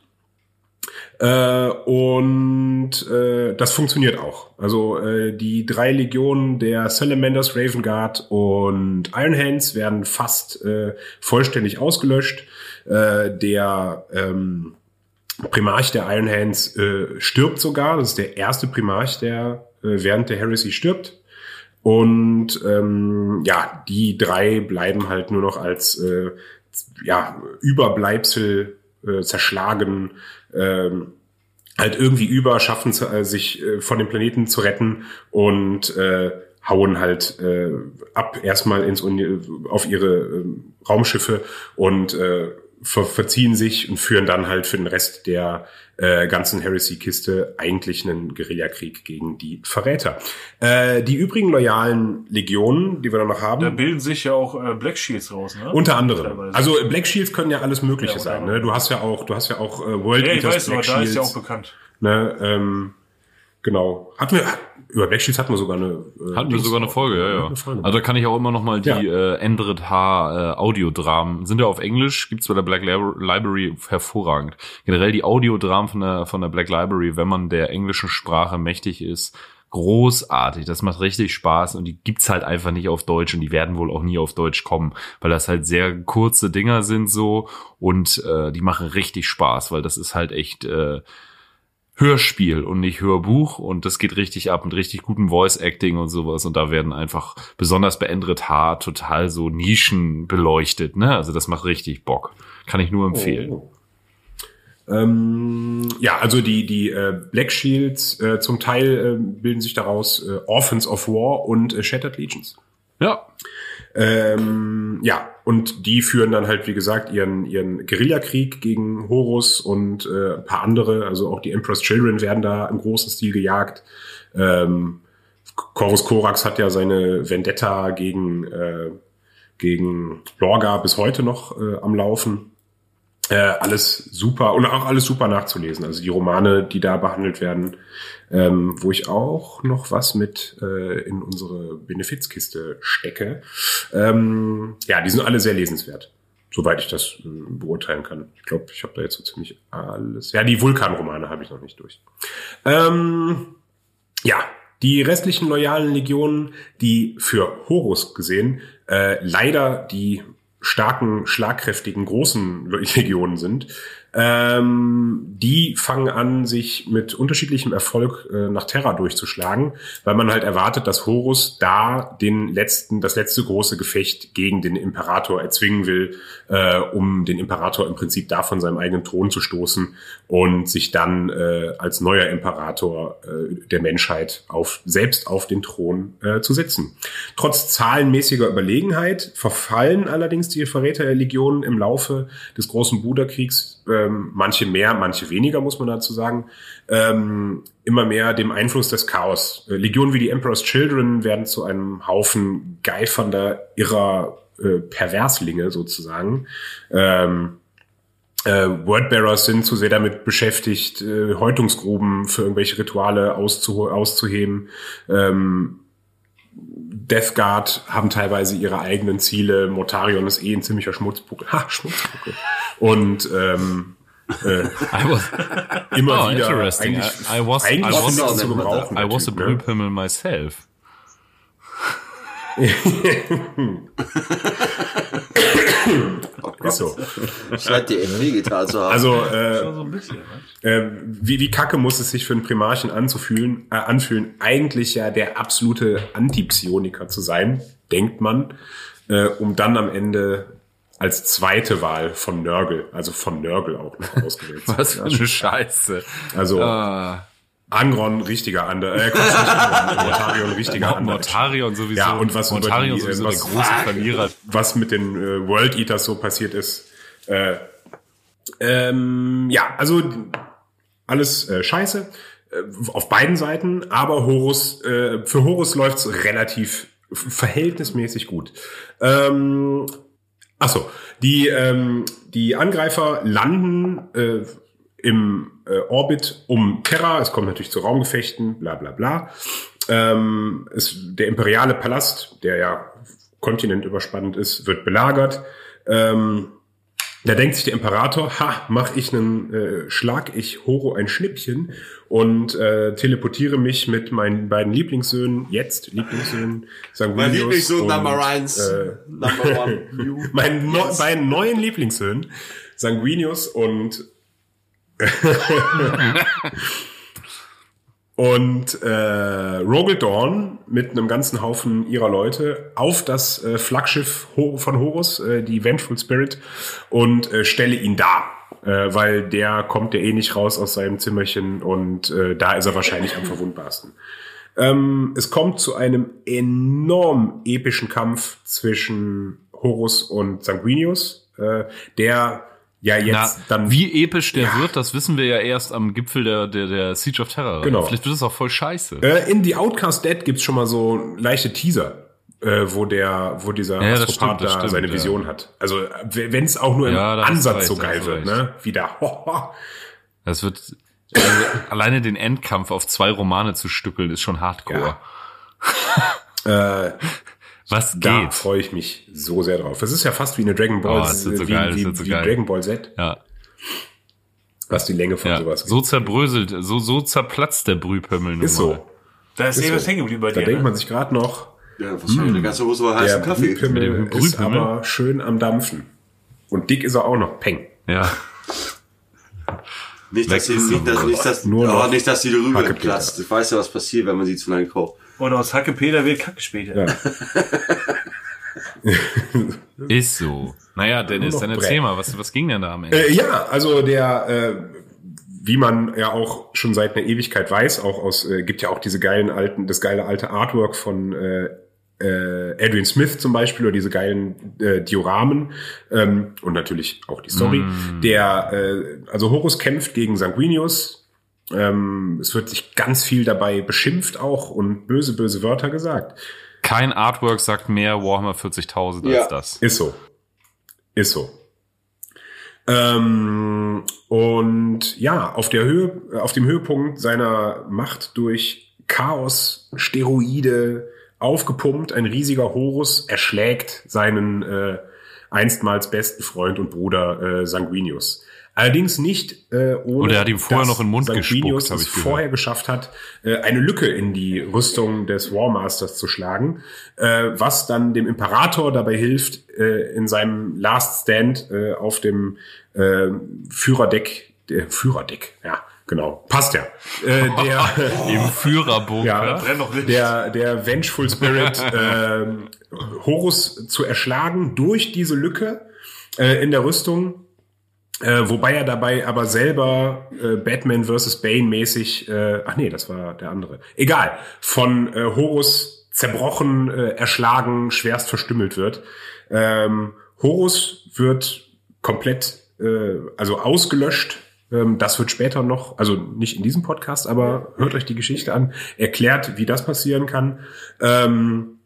Äh, und äh, das funktioniert auch. Also äh, die drei Legionen der Salamanders, Raven Guard und Iron Hands werden fast äh, vollständig ausgelöscht. Äh, der ähm, Primarch der Iron Hands äh, stirbt sogar. Das ist der erste Primarch, der äh, während der Heresy stirbt. Und ähm, ja, die drei bleiben halt nur noch als äh, ja, Überbleibsel äh, zerschlagen, ähm, halt irgendwie über, schaffen zu, äh, sich äh, von dem Planeten zu retten und äh, hauen halt äh, ab erstmal ins Uni auf ihre äh, Raumschiffe und äh, ver verziehen sich und führen dann halt für den Rest der äh, ganzen Heresy-Kiste eigentlich einen Guerillakrieg gegen die Verräter. Äh, die übrigen loyalen Legionen, die wir dann noch haben, Da bilden sich ja auch äh, Black Shields raus, ne? unter anderem. Teilweise. Also Black Shields können ja alles Mögliche Ja, sein. Ne? Du hast ja auch, du hast ja auch äh, World ja, ich Eaters weiß, aber Black da ist ja Shields. auch bekannt. ne? ähm, genau. Hatten wir über Black Shields hatten wir sogar eine. Äh, Hatten wir sogar eine Folge, ja, ja. Folge. Also da kann ich auch immer noch mal die Ja. äh, Endrit H äh, Audiodramen, sind ja auf Englisch, gibt's bei der Black Lib- Library hervorragend. Generell die Audiodramen von der, von der Black Library, wenn man der englischen Sprache mächtig ist, großartig. Das macht richtig Spaß und die gibt's halt einfach nicht auf Deutsch und die werden wohl auch nie auf Deutsch kommen, weil das halt sehr kurze Dinger sind so und äh, die machen richtig Spaß, weil das ist halt echt äh, Hörspiel und nicht Hörbuch und das geht richtig ab mit richtig gutem Voice Acting und sowas und da werden einfach besonders bei Endrit H total so Nischen beleuchtet, ne? Also das macht richtig Bock. Kann ich nur empfehlen. Oh. Ähm, ja, also die, die äh, Black Shields äh, zum Teil äh, bilden sich daraus äh, Orphans of War und äh, Shattered Legions. Ja. Ähm, ja, und die führen dann halt, wie gesagt, ihren, ihren Guerillakrieg gegen Horus und äh, ein paar andere, also auch die Emperor's Children werden da im großen Stil gejagt. Ähm, Corvus Corax hat ja seine Vendetta gegen, äh, gegen Lorga bis heute noch äh, am Laufen. Äh, alles super und auch alles super nachzulesen. Also die Romane, die da behandelt werden, ähm, wo ich auch noch was mit äh, in unsere Benefizkiste stecke. Ähm, ja, die sind alle sehr lesenswert, soweit ich das äh, beurteilen kann. Ich glaube, ich habe da jetzt so ziemlich alles. Ja, die Vulkanromane habe ich noch nicht durch. Ähm, ja, die restlichen loyalen Legionen, die für Horus gesehen äh, leider die starken, schlagkräftigen, großen Legionen sind, ähm, die fangen an, sich mit unterschiedlichem Erfolg äh, nach Terra durchzuschlagen, weil man halt erwartet, dass Horus da den letzten, das letzte große Gefecht gegen den Imperator erzwingen will, äh, um den Imperator im Prinzip da von seinem eigenen Thron zu stoßen und sich dann äh, als neuer Imperator äh, der Menschheit auf, selbst auf den Thron äh, zu setzen. Trotz zahlenmäßiger Überlegenheit verfallen allerdings die Verräterlegionen im Laufe des großen Buderkriegs ähm, manche mehr, manche weniger, muss man dazu sagen, ähm, immer mehr dem Einfluss des Chaos. Äh, Legionen wie die Emperor's Children werden zu einem Haufen geifernder, irrer äh, Perverslinge sozusagen. Ähm, äh, Wordbearers sind zu sehr damit beschäftigt, äh, Häutungsgruben für irgendwelche Rituale auszu auszuheben. Ähm, Death Guard haben teilweise ihre eigenen Ziele. Mortarion ist eh ein ziemlicher Schmutzbuckel. Ha, Schmutzbuckel. Und ähm, äh, was, immer oh, wieder interesting. eigentlich, I, I was, I eigentlich was, nichts zu gebrauchen. I was a Typ, ne? Brühpimmel myself. Ist so. Scheint dir echt wehgetan zu haben. Also äh, So ein bisschen, ne? äh, wie, wie kacke muss es sich für einen Primarchen anzufühlen, äh, anfühlen, eigentlich ja der absolute Antipsioniker zu sein, denkt man, äh, um dann am Ende als zweite Wahl von Nörgel, also von Nörgel auch noch ausgewählt zu Was für werden. eine Scheiße. Also Ah, Angron, richtiger Ander, äh, Quatsch, nicht Angron, Mortarion, richtiger Ander. Mortarion sowieso. Ja, und was über Mortarion die, sowieso äh, der was- große Verlierer. was mit den äh, World Eaters so passiert ist. Äh, ähm, ja, also alles äh, scheiße äh, auf beiden Seiten, aber Horus äh, für Horus läuft's relativ verhältnismäßig gut. Ähm, ach so, die ähm, die Angreifer landen äh, im äh, Orbit um Terra. Es kommt natürlich zu Raumgefechten, bla bla bla. Ähm, es, der imperiale Palast, der ja kontinentüberspannend ist, wird belagert. Ähm, da denkt sich der Imperator, ha, mach ich einen, äh, schlag ich Horo ein Schnippchen und äh, teleportiere mich mit meinen beiden Lieblingssöhnen, jetzt Lieblingssöhnen, Sanguinius mein Lieblingssohn und, Number eins. Äh, Number one. You. meinen no, beiden neuen Lieblingssöhnen, Sanguinius und und äh, Rogel Dawn mit einem ganzen Haufen ihrer Leute auf das äh, Flaggschiff von Horus, äh, die Vengeful Spirit, und äh, stelle ihn da. Äh, weil der kommt ja eh nicht raus aus seinem Zimmerchen und äh, da ist er wahrscheinlich am verwundbarsten. Ähm, es kommt zu einem enorm epischen Kampf zwischen Horus und Sanguinius, äh, der ja jetzt Na, dann wie episch der Ja. wird, das wissen wir ja erst am Gipfel der, der, der Siege of Terror. Genau. Vielleicht wird es auch voll scheiße. Äh, in The Outcast Dead gibt's schon mal so leichte Teaser, äh, wo der, wo dieser Ja, Astropath da stimmt, seine ja. Vision hat. Also wenn es auch nur im Ja, Ansatz recht, so geil wird, ne? Wie da. Ho, ho. Das wird also, alleine den Endkampf auf zwei Romane zu stückeln, ist schon Hardcore. Äh, Was da geht? freue ich mich so sehr drauf. Es ist ja fast wie eine Dragon Ball, Oh, das wird so wie, geil, wie, so wie. Dragon Ball Z, Ja, was die Länge von ja. sowas So zerbröselt, so, so zerplatzt der Brühpömmel nun Ist so. Da ist, Ist irgendwas so. hängen geblieben bei Da dir. denkt ne? man sich gerade noch, Ja, wahrscheinlich eine ganze Hose der heißen Kaffee. Brühpimmel Mit dem ist Brühpimmel? aber schön am Dampfen. Und dick ist er auch noch. Peng. Ja. Nicht, dass sie, ist nicht, dass, nicht, dass, Nur oh, noch nicht, dass die Rübe platzt. Ich weiß ja, was passiert, wenn man sie zu lange kocht. Und aus Hacke Peter wird Kacke später. Ja. Ist so. Naja, Dennis, dann erzähl mal, was, was ging denn da am Ende? Äh, ja, also der, äh, wie man ja auch schon seit einer Ewigkeit weiß, auch aus, äh, gibt ja auch diese geilen alten, das geile alte Artwork von äh, äh, Adrian Smith zum Beispiel oder diese geilen äh, Dioramen ähm, und natürlich auch die Story. Der, äh, also Horus kämpft gegen Sanguinius. Ähm, es wird sich ganz viel dabei beschimpft auch und böse, böse Wörter gesagt. Kein Artwork sagt mehr Warhammer 40.000 Ja. als das. Ist so. Ist so. Ähm, und ja, auf der Höhe, auf dem Höhepunkt seiner Macht durch Chaos, Steroide, aufgepumpt, ein riesiger Horus erschlägt seinen äh, einstmals besten Freund und Bruder äh, Sanguinius. Allerdings nicht äh, ohne, Und er hat ihm vorher dass noch in den Mund Sanguinius gespuckt, hab es ich gehört. vorher geschafft hat, äh, eine Lücke in die Rüstung des Warmasters zu schlagen, äh, was dann dem Imperator dabei hilft, äh, in seinem Last Stand äh, auf dem äh, Führerdeck, der Führerdeck, ja, genau, passt ja, äh, der Im Führerbunker. ja, brennt noch nicht. der, der Vengeful Spirit ähm, Horus zu erschlagen durch diese Lücke äh, in der Rüstung. Äh, wobei er dabei aber selber äh, Batman vs. Bane mäßig, äh, ach nee, das war der andere. Egal, von äh, Horus zerbrochen, äh, erschlagen, schwerst verstümmelt wird. Ähm, Horus wird komplett, äh, also ausgelöscht. Ähm, das wird später noch, also nicht in diesem Podcast, aber hört euch die Geschichte an, erklärt, wie das passieren kann. Ähm,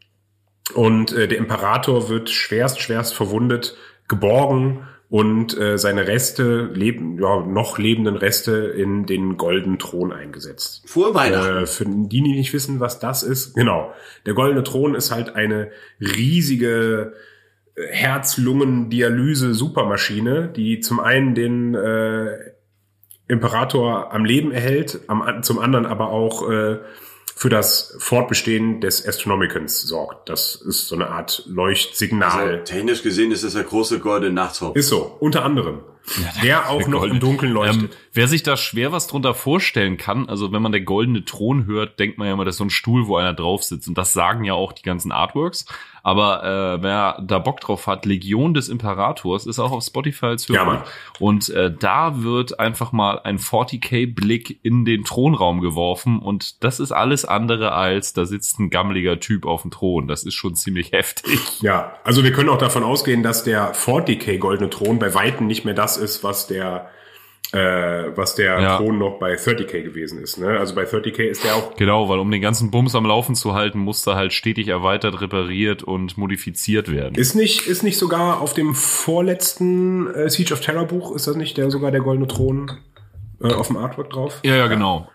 und äh, der Imperator wird schwerst, schwerst verwundet, geborgen und äh, seine Reste, leben, ja, noch lebenden Reste in den goldenen Thron eingesetzt. Frohe Weihnachten. Äh, für die, die nicht wissen, was das ist, genau. Der goldene Thron ist halt eine riesige äh, Herz-Lungen-Dialyse-Supermaschine, die zum einen den äh, Imperator am Leben erhält, am, zum anderen aber auch äh, für das Fortbestehen des Astronomicans sorgt. Das ist so eine Art Leuchtsignal. Also, technisch gesehen ist das der große goldene Nachtshopf. ist so, unter anderem. der auch noch im Dunkeln Ähm, leuchtet. wer sich da schwer was drunter vorstellen kann, also wenn man der goldene Thron hört, denkt man ja immer, das ist so ein Stuhl, wo einer drauf sitzt. Und das sagen ja auch die ganzen Artworks. Aber äh, wer da Bock drauf hat, Legion des Imperators ist auch auf Spotify als Ja, Hörer. Mann. und äh, da wird einfach mal ein 40k-Blick in den Thronraum geworfen. Und das ist alles andere als, da sitzt ein gammeliger Typ auf dem Thron. Das ist schon ziemlich heftig. Ja, also wir können auch davon ausgehen, dass der 40k goldene Thron bei Weitem nicht mehr das ist, was der äh, was der Ja. Thron noch bei 30k gewesen ist. Ne? Also bei 30k ist der auch Genau, weil um den ganzen Bums am Laufen zu halten, muss er halt stetig erweitert, repariert und modifiziert werden. ist nicht ist nicht sogar auf dem vorletzten äh, Siege of Terror Buch ist das nicht der sogar der goldene Thron äh, auf dem Artwork drauf? Ja, ja, genau.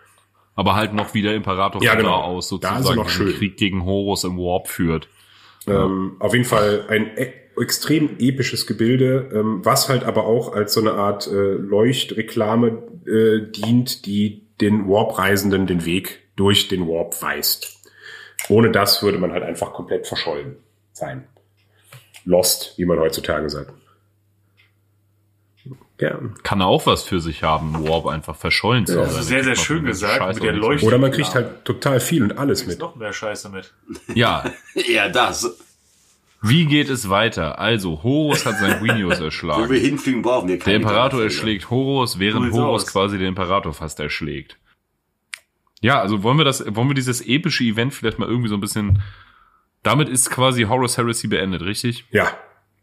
Aber halt noch wie der Imperator Ja, genau. aus Da ist er sozusagen noch schön. Krieg gegen Horus im Warp führt. Ähm, auf jeden Fall ein e extrem episches Gebilde, ähm, was halt aber auch als so eine Art äh, Leuchtreklame äh, dient, die den Warp-Reisenden den Weg durch den Warp weist. Ohne das würde man halt einfach komplett verschollen sein. Lost, wie man heutzutage sagt. Ja. Kann auch was für sich haben, Warp einfach verschollen zu Ja, sein. Das ist sehr, sehr schön gesagt, Scheiß mit der. Leuchte- Oder man kriegt halt total viel und alles mit. noch mehr Scheiße mit. Ja, Ja, das. wie geht es weiter? Also, Horus hat Sanguinius Wo wir erschlagen. hinfliegen, brauchen wir Der Imperator erschlägt Horus, während So Horus aus. quasi den Imperator fast erschlägt. Ja, also wollen wir das, wollen wir dieses epische Event vielleicht mal irgendwie so ein bisschen, damit ist quasi Horus Heresy beendet, richtig? Ja,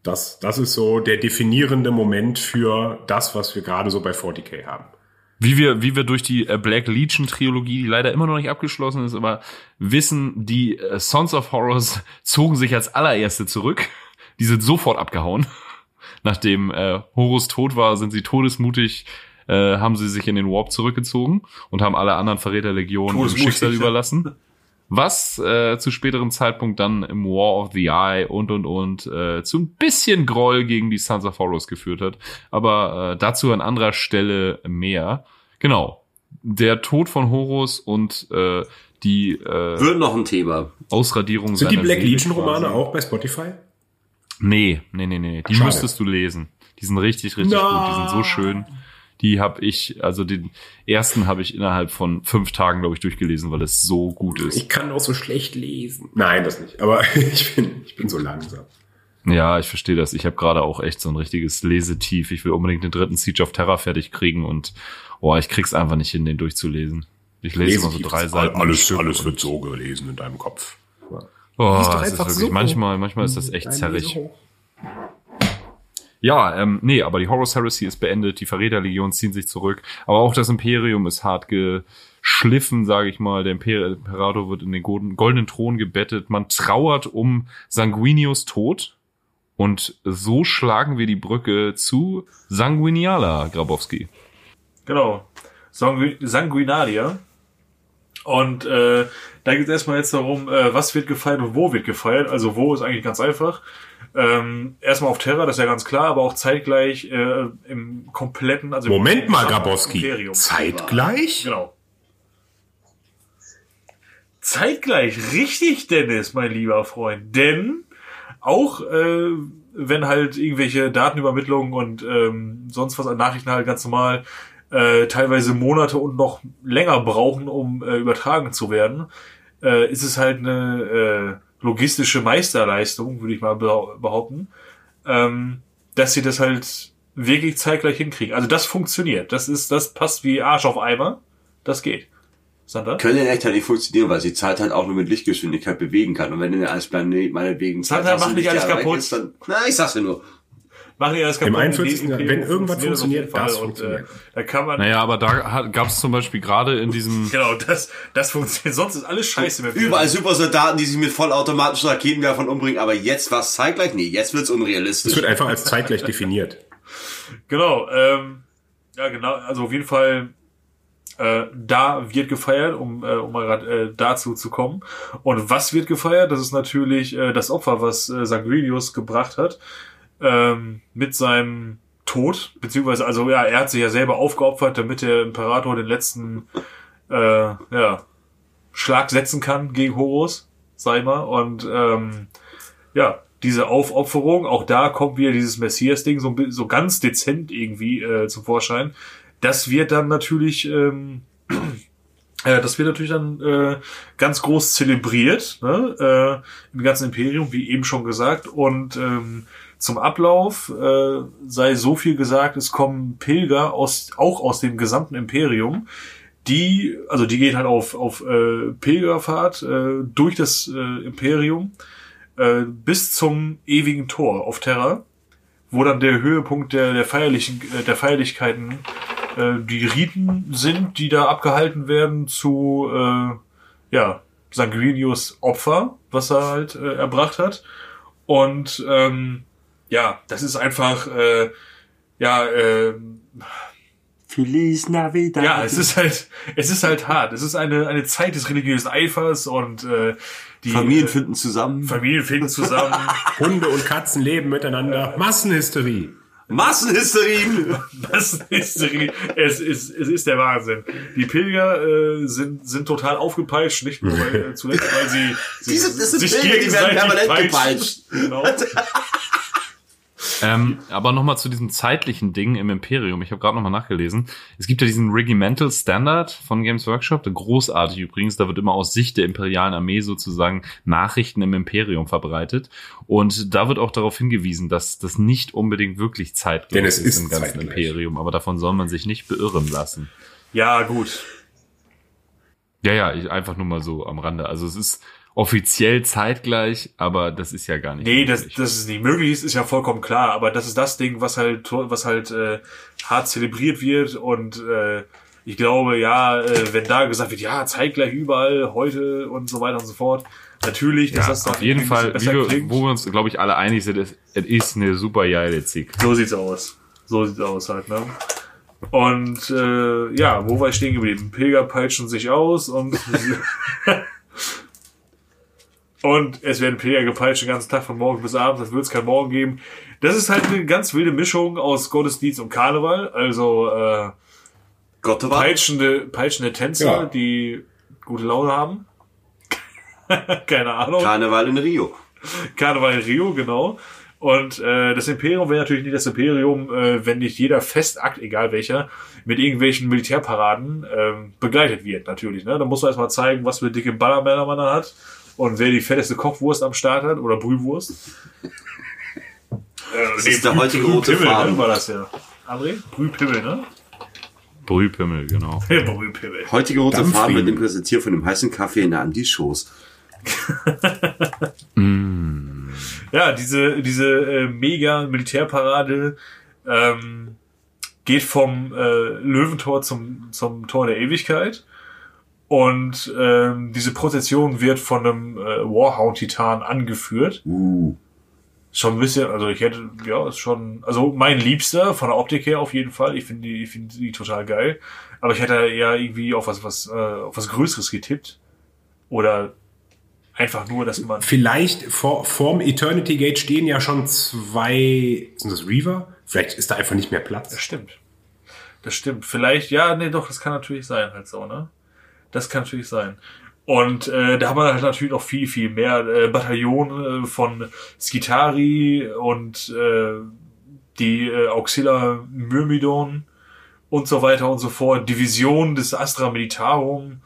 das, das ist so der definierende Moment für das, was wir gerade so bei 40k haben. Wie wir, wie wir durch die äh, Black Legion Trilogie, die leider immer noch nicht abgeschlossen ist, aber wissen, die äh, Sons of Horrors zogen sich als allererste zurück. Die sind sofort abgehauen. Nachdem äh, Horus tot war, sind sie todesmutig, äh, haben sie sich in den Warp zurückgezogen und haben alle anderen Verräterlegionen im Schicksal ja. überlassen. Was äh, zu späterem Zeitpunkt dann im War of the Eye und und und äh, zu ein bisschen Groll gegen die Sons of Horus geführt hat. Aber äh, dazu an anderer Stelle mehr. Genau. Der Tod von Horus und äh, die äh, Wird noch ein Thema. Ausradierung Sind die Black Legion Romane quasi. auch bei Spotify? Nee, nee, nee, nee. Die Schade. müsstest du lesen. Die sind richtig, richtig Nein. gut. Die sind so schön. Die habe ich, also den ersten habe ich innerhalb von fünf Tagen, glaube ich, durchgelesen, weil es so gut ist. Ich kann auch so schlecht lesen. Nein, das nicht. Aber ich bin, ich bin so langsam. Ja, ich verstehe das. Ich habe gerade auch echt so ein richtiges Lesetief. Ich will unbedingt den dritten Siege of Terror fertig kriegen und oh, ich krieg's einfach nicht hin, den durchzulesen. Ich lese immer so Lesetief drei Seiten. Alles, alles wird so gelesen in deinem Kopf. Oh, das ist einfach wirklich, so. manchmal, manchmal ist das echt zerrig. Ja, ähm, nee, aber die Horus Heresy ist beendet, die Verräterlegion ziehen sich zurück, aber auch das Imperium ist hart geschliffen, sage ich mal. Der Imper Imperator wird in den golden- goldenen Thron gebettet. Man trauert um Sanguinius Tod Und so schlagen wir die Brücke zu Sanguiniala, Grabowski. Genau. Sangu Sanguinalia. Und äh, da geht es erstmal jetzt darum, äh, was wird gefeiert und wo wird gefeiert. Also wo ist eigentlich ganz einfach. Ähm, erstmal auf Terra, das ist ja ganz klar, aber auch zeitgleich äh, im kompletten, also im Moment mal, gesamten Grabowski. Zeitgleich? Genau. Zeitgleich, richtig, Dennis, mein lieber Freund. Denn auch äh, wenn halt irgendwelche Datenübermittlungen und ähm, sonst was an Nachrichten halt ganz normal äh, teilweise Monate und noch länger brauchen, um äh, übertragen zu werden, äh, ist es halt eine äh, logistische Meisterleistung, würde ich mal behau- behaupten, ähm, dass sie das halt wirklich zeitgleich hinkriegen. Also das funktioniert. Das ist, das passt wie Arsch auf Eimer. Das geht. Sander? Können in echt halt nicht funktionieren, weil sie Zeit halt auch nur mit Lichtgeschwindigkeit bewegen kann. Und wenn du als Planet meinetwegen Zeit hast mach und nicht alles kaputt. Ist, dann, na, ich sag's ja nur. Machen die das Im kaputt? 41. Die Imperium wenn irgendwas das funktioniert, das Fall. funktioniert. Und, äh, da kann man, Naja, aber da gab es zum Beispiel gerade in diesem genau, das, das funktioniert. Sonst ist alles scheiße mit Überall Supersoldaten, die sich mit vollautomatischen Raketenwerfern umbringen, aber jetzt war's zeitgleich? Nee, jetzt wird's Es unrealistisch. wird einfach als zeitgleich definiert. Genau, ähm, ja genau, also auf jeden Fall äh, da wird gefeiert, um, äh, um mal grad, äh, dazu zu kommen. Und was wird gefeiert? Das ist natürlich äh, das Opfer, was äh, Sanguinius gebracht hat ähm, mit seinem Tod, beziehungsweise also ja, er hat sich ja selber aufgeopfert, damit der Imperator den letzten äh, ja, Schlag setzen kann gegen Horus, sei mal. Und ähm, ja, diese Aufopferung, auch da kommt wieder dieses Messias-Ding so, so ganz dezent irgendwie äh, zum Vorschein. Das wird dann natürlich, ähm, äh, das wird natürlich dann äh, ganz groß zelebriert, ne? äh, im ganzen Imperium, wie eben schon gesagt. Und ähm, zum Ablauf äh, sei so viel gesagt, es kommen Pilger aus, auch aus dem gesamten Imperium, die, also die gehen halt auf, auf äh, Pilgerfahrt äh, durch das äh, Imperium äh, bis zum ewigen Tor auf Terra, wo dann der Höhepunkt der, der feierlichen, äh, der Feierlichkeiten äh, die Riten sind, die da abgehalten werden zu äh, ja Sanguinius Opfer, was er halt äh, erbracht hat. Und ähm, ja, das ist einfach äh, ja äh, Feliz Navidad. ja, es ist halt, es ist halt hart. Es ist eine, eine Zeit des religiösen Eifers und äh, die Familien äh, finden zusammen. Familien finden zusammen. Hunde und Katzen leben miteinander. Massenhysterie. Massenhysterien! Das ist, es ist, es ist der Wahnsinn. Die Pilger äh, sind, sind total aufgepeitscht, nicht nur weil, äh, zuletzt, weil sie, sie Diese- das sind Pilger, die werden permanent gepeitscht. Genau. Ähm, aber nochmal zu diesem zeitlichen Ding im Imperium. Ich habe gerade nochmal nachgelesen. Es gibt ja diesen Regimental Standard von Games Workshop, der großartig übrigens. Da wird immer aus Sicht der imperialen Armee sozusagen Nachrichten im Imperium verbreitet. Und da wird auch darauf hingewiesen, dass das nicht unbedingt wirklich zeitgleich Denn es ist im ganzen zeitgleich. Imperium. Aber davon soll man sich nicht beirren lassen. Ja, gut. Ja, ja, ich, einfach nur mal so am Rande. Also es ist offiziell zeitgleich, aber das ist ja gar nicht Nee, das, möglich. das ist nicht möglich, ist, ist ja vollkommen klar, aber das ist das Ding, was halt, was halt äh, hart zelebriert wird und äh, ich glaube, ja, äh, wenn da gesagt wird, ja, zeitgleich überall, heute und so weiter und so fort, natürlich, dass ja, das dann auf jeden Fall, wir, wo wir uns, glaube ich, alle einig sind, es, es ist eine super geile Zick. So sieht's aus. So sieht's aus halt, ne? Und äh, ja, wo war ich stehen geblieben? Pilger peitschen sich aus und und es werden Pilger gepeitscht den ganzen Tag von morgens bis abends, das wird es kein Morgen geben. Das ist halt eine ganz wilde Mischung aus Gottesdienst und Karneval, also äh, peitschende, peitschende Tänzer, Ja. die gute Laune haben. Keine Ahnung. Karneval in Rio. Karneval in Rio, genau. Und äh, das Imperium wäre natürlich nicht das Imperium, äh, wenn nicht jeder Festakt, egal welcher, mit irgendwelchen Militärparaden ähm, begleitet wird, natürlich. Ne? Da muss man erstmal zeigen, was für dicke Ballermänner man da hat und wer die fetteste Kochwurst am Start hat oder Brühwurst. äh, Das ist der heutige rote Brühpimmel, ne, Faden. war das ja. André? Brühpimmel, ne? Brühpimmel, genau. Brühpimmel. Heutige rote Dampfriemen. Faden wird ihm präsentiert von dem heißen Kaffee in der Andi-Schoß. Ja, diese, diese äh, mega Militärparade ähm, geht vom äh, Löwentor zum, zum Tor der Ewigkeit. Und ähm, diese Prozession wird von einem äh, Warhound-Titan angeführt. Uh. Schon ein bisschen, also ich hätte, ja, ist schon, also mein Liebster von der Optik her auf jeden Fall. Ich finde die, ich finde die total geil. Aber ich hätte eher irgendwie auf was, was, äh, auf was Größeres getippt. Oder einfach nur, dass man. Vielleicht vor, vorm Eternity Gate stehen ja schon zwei, sind das Reaver? Vielleicht ist da einfach nicht mehr Das Platz. stimmt. Das stimmt. Vielleicht, ja, nee, doch, das kann natürlich sein, halt so, ne? Das kann natürlich sein. Und äh, da haben wir halt natürlich noch viel, viel mehr äh, Bataillone äh, von Skitari und äh, die äh, Auxilia Myrmidon und so weiter und so fort. Division des Astra Militarum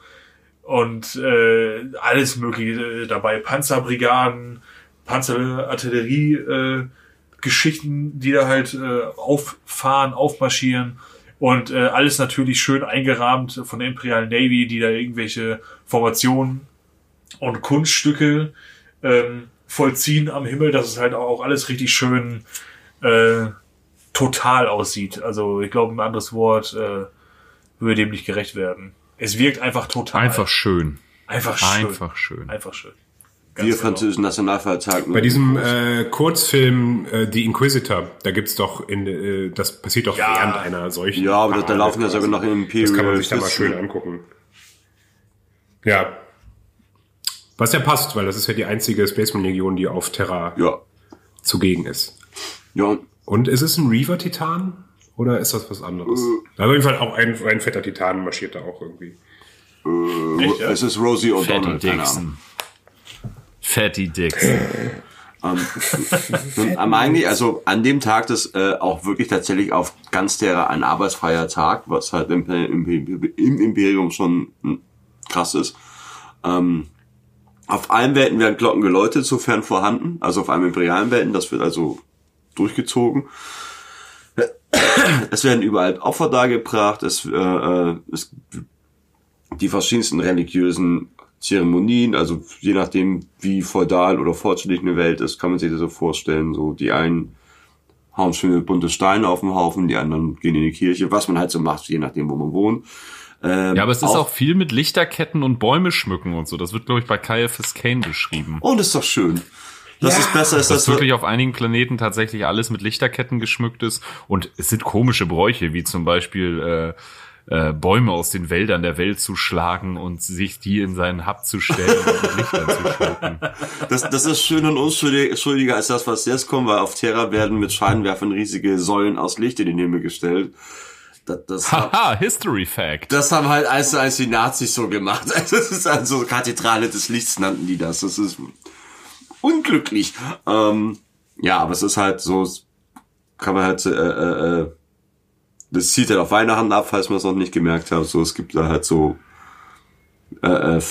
und äh, alles mögliche äh, dabei. Panzerbrigaden, Panzerartillerie äh, Geschichten, die da halt äh, auffahren, aufmarschieren und äh, alles natürlich schön eingerahmt von der Imperial Navy, die da irgendwelche Formationen und Kunststücke ähm, vollziehen am Himmel, dass es halt auch alles richtig schön äh, total aussieht. Also ich glaube, ein anderes Wort äh, würde dem nicht gerecht werden. Es wirkt einfach total. Einfach schön. einfach schön. Einfach schön. Einfach schön. Wir Ganz genau. französischen Nationalfeiertag. Bei diesem äh, Kurzfilm äh, The Inquisitor, da gibt's doch in äh, das passiert doch Ja. während einer solchen. Ja, aber da, laufen ja sogar noch Imperial Das kann man sich da mal schön angucken. Ja. Was ja passt, weil das ist ja die einzige Space Marine Legion, die auf Terra Ja. zugegen ist. Ja, und ist es ein Reaver Titan oder ist das was anderes? Äh. Also auf jeden Fall auch ein, ein fetter Titan marschiert da auch irgendwie. Echt, ja? es ist Rosie O'Donnell. keine Ahnung. Fatty Dixon. Und am eigentlich, also an dem Tag, das äh, auch wirklich tatsächlich auf ganz Terra ein arbeitsfreier Tag, was halt im, im, im Imperium schon hm, krass ist. Ähm, auf allen Welten werden Glocken geläutet, sofern vorhanden. Also auf einem imperialen Welten, das wird also durchgezogen. Es werden überall Opfer dargebracht, es, äh, äh, es die verschiedensten religiösen Zeremonien, also je nachdem, wie feudal oder fortschrittlich eine Welt ist, kann man sich das so vorstellen. So die einen hauen schöne bunte Steine auf den Haufen, die anderen gehen in die Kirche, was man halt so macht, je nachdem, wo man wohnt. Ähm, Ja, aber es ist auch viel mit Lichterketten und Bäume schmücken und so. Das wird, glaube ich, bei Caiaphas Kane beschrieben. Und ist doch schön. Das ist besser, als Dass das, wirklich auf einigen Planeten tatsächlich alles mit Lichterketten geschmückt ist. Und es sind komische Bräuche, wie zum Beispiel äh, äh, Bäume aus den Wäldern der Welt zu schlagen und sich die in seinen Hub zu stellen und mit Lichtern zu schmücken. das, das ist schön und unschuldiger als das, was jetzt kommt, weil auf Terra werden mit Scheinwerfern riesige Säulen aus Licht in den Himmel gestellt. Das, das, Haha, History Fact. das haben halt eins zu eins die Nazis so gemacht. Also das ist also Kathedrale des Lichts nannten die das. Das ist unglücklich. Ähm, ja, aber es ist halt so, kann man halt, äh, äh, äh, das zieht halt auf Weihnachten ab, falls man es noch nicht gemerkt hat. So, es gibt da halt so äh, äh,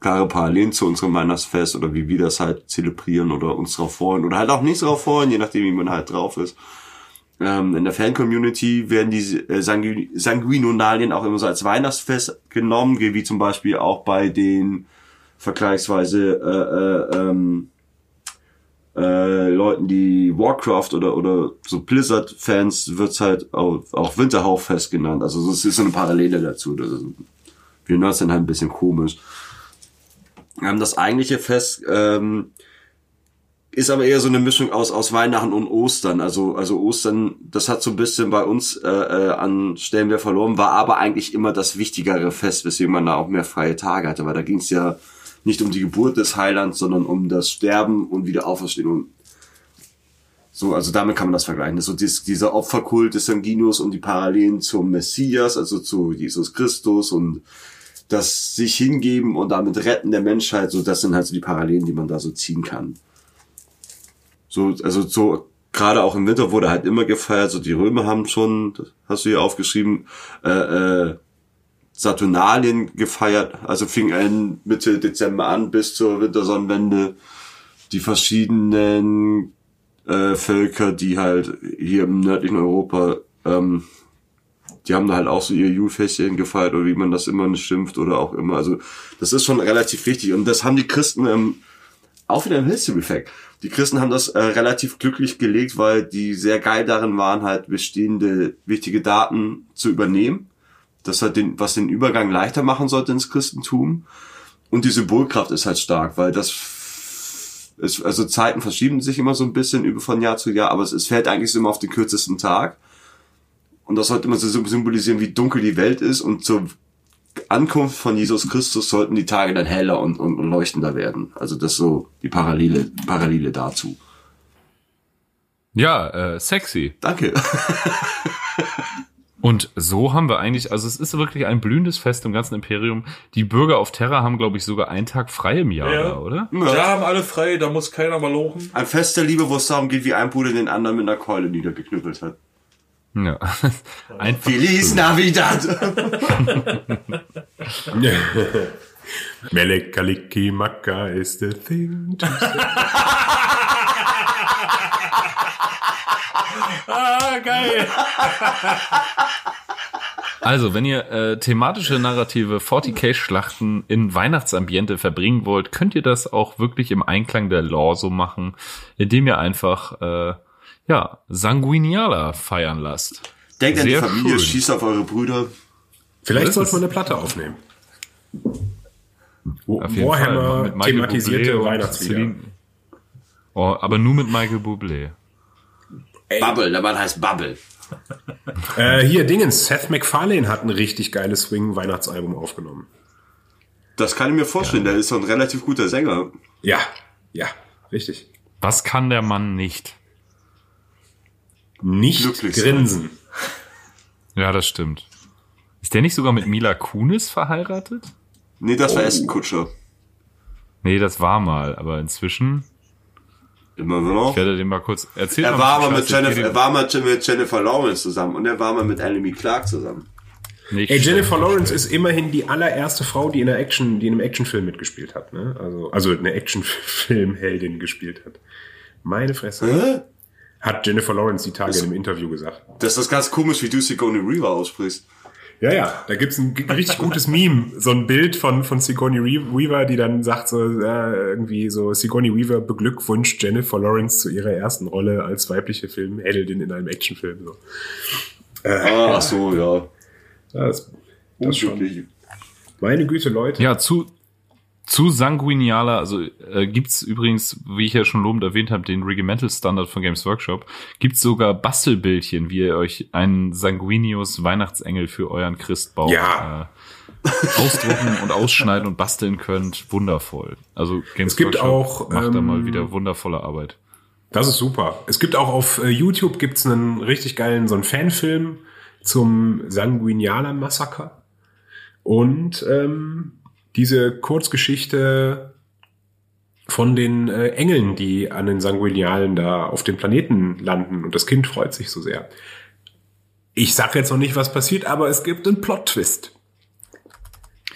klare Parallelen zu unserem Weihnachtsfest oder wie wir das halt zelebrieren oder uns drauf freuen oder halt auch nicht drauf freuen, je nachdem, wie man halt drauf ist. Ähm, in der Fan-Community werden die äh, Sangu Sanguinonalien auch immer so als Weihnachtsfest genommen, wie zum Beispiel auch bei den vergleichsweise äh, äh, ähm, äh, Leuten, die Warcraft oder oder so Blizzard-Fans wird's halt auch, Winterhauchfest genannt. Also das ist so eine Parallele dazu. Wir Nerds sind halt ein bisschen komisch. Das eigentliche Fest ähm, ist aber eher so eine Mischung aus aus Weihnachten und Ostern. Also also Ostern, das hat so ein bisschen bei uns äh, äh, an Stellenwert verloren, war aber eigentlich immer das wichtigere Fest, weswegen man da auch mehr freie Tage hatte, weil da ging es ja nicht um die Geburt des Heilands, sondern um das Sterben und Wiederauferstehen. Und so, also damit kann man das vergleichen. Das so dies, dieser Opferkult des Sanguinos und die Parallelen zum Messias, also zu Jesus Christus und das sich hingeben und damit retten der Menschheit, so das sind halt so die Parallelen, die man da so ziehen kann. So, also so, gerade auch im Winter wurde halt immer gefeiert, so die Römer haben schon, das hast du hier aufgeschrieben, äh, äh, Saturnalien gefeiert, also fing ein Mitte Dezember an bis zur Wintersonnenwende. Die verschiedenen äh, Völker, die halt hier im nördlichen Europa, ähm, die haben da halt auch so ihr Julfestchen gefeiert oder wie man das immer schimpft oder auch immer. Also das ist schon relativ wichtig und das haben die Christen ähm, auch wieder im History-Fact. Die Christen haben das äh, relativ glücklich gelegt, weil die sehr geil darin waren, halt bestehende wichtige Daten zu übernehmen. Das hat den, was den Übergang leichter machen sollte ins Christentum. Und die Symbolkraft ist halt stark, weil das Es, also Zeiten verschieben sich immer so ein bisschen über von Jahr zu Jahr, aber es, es fällt eigentlich immer auf den kürzesten Tag. Und das sollte immer so symbolisieren, wie dunkel die Welt ist und zur Ankunft von Jesus Christus sollten die Tage dann heller und, und, und leuchtender werden. Also das ist so die Parallele, Parallele dazu. Ja, äh, sexy. Danke. Und so haben wir eigentlich, also es ist wirklich ein blühendes Fest im ganzen Imperium. Die Bürger auf Terra haben, glaube ich, sogar einen Tag frei im Jahr, Ja. oder? Da haben alle frei, da muss keiner mal lochen. Ein Fest der Liebe, wo es darum geht, wie ein Bruder den anderen mit einer Keule niedergeknüppelt hat. Ja. Einfach Feliz Navidad! Melekaliki Maka is the thing. to- Ah, geil. Also, wenn ihr äh, thematische narrative 40k-Schlachten in Weihnachtsambiente verbringen wollt, könnt ihr das auch wirklich im Einklang der Lore so machen, indem ihr einfach, äh, ja, Sanguiniala feiern lasst. Denkt an die Sehr Familie, schön. schießt auf eure Brüder. Vielleicht sollte man eine Platte aufnehmen. Wo Auf jeden Fall. Warhammer Mit Michael thematisierte Weihnachtslieder. Celine- Oh, aber nur mit Michael Bublé. Bubble, der Mann heißt Bubble. Äh, hier Dingens, Seth MacFarlane hat ein richtig geiles Swing-Weihnachtsalbum aufgenommen. Das kann ich mir vorstellen, der ist so ein relativ guter Sänger. Ja, ja, richtig. Was kann der Mann nicht? Nicht Glücklich sein. grinsen. Ja, das stimmt. Ist der nicht sogar mit Mila Kunis verheiratet? Nee, das war Aston Kutscher. Nee, das war mal, aber inzwischen. Ich werde den mal kurz erzählen. Er war aber mit Jennifer, er war mal mit Jennifer Lawrence zusammen und er war mal mit Annemie Clark zusammen. Nicht Ey, Jennifer Lawrence ist immerhin die allererste Frau, die in einer Action, die in einem Actionfilm mitgespielt hat, ne? Also, also eine Actionfilmheldin gespielt hat. Meine Fresse. Hä? Hat Jennifer Lawrence die Tage in einem Interview gesagt. Das ist ganz komisch, wie du Sigourney Weaver aussprichst. Ja, ja, da gibt's ein richtig gutes Meme, so ein Bild von, von Sigourney Weaver, die dann sagt so, äh, irgendwie so, Sigourney Weaver beglückwünscht Jennifer Lawrence zu ihrer ersten Rolle als weibliche Filmheldin in einem Actionfilm. So. Ah, ach so, ja. Das, das schon. Unglücklich. Meine Güte, Leute. Ja, zu, zu Sanguiniala, also äh, gibt's übrigens, wie ich ja schon lobend erwähnt habe, den Regimental Standard von Games Workshop, gibt's sogar Bastelbildchen, wie ihr euch einen Sanguinius Weihnachtsengel für euren Christbaum Ja. äh, ausdrucken und ausschneiden und basteln könnt. Wundervoll. Also Games Es gibt Workshop auch, macht da ähm, mal wieder wundervolle Arbeit. Das ist super. Es gibt auch auf äh, YouTube gibt's einen richtig geilen, so einen Fanfilm zum Sanguinialer Massaker. Und ähm, diese Kurzgeschichte von den äh, Engeln, die an den Sanguinialen da auf dem Planeten landen und das Kind freut sich so sehr. Ich sag jetzt noch nicht, was passiert, aber es gibt einen Plot-Twist.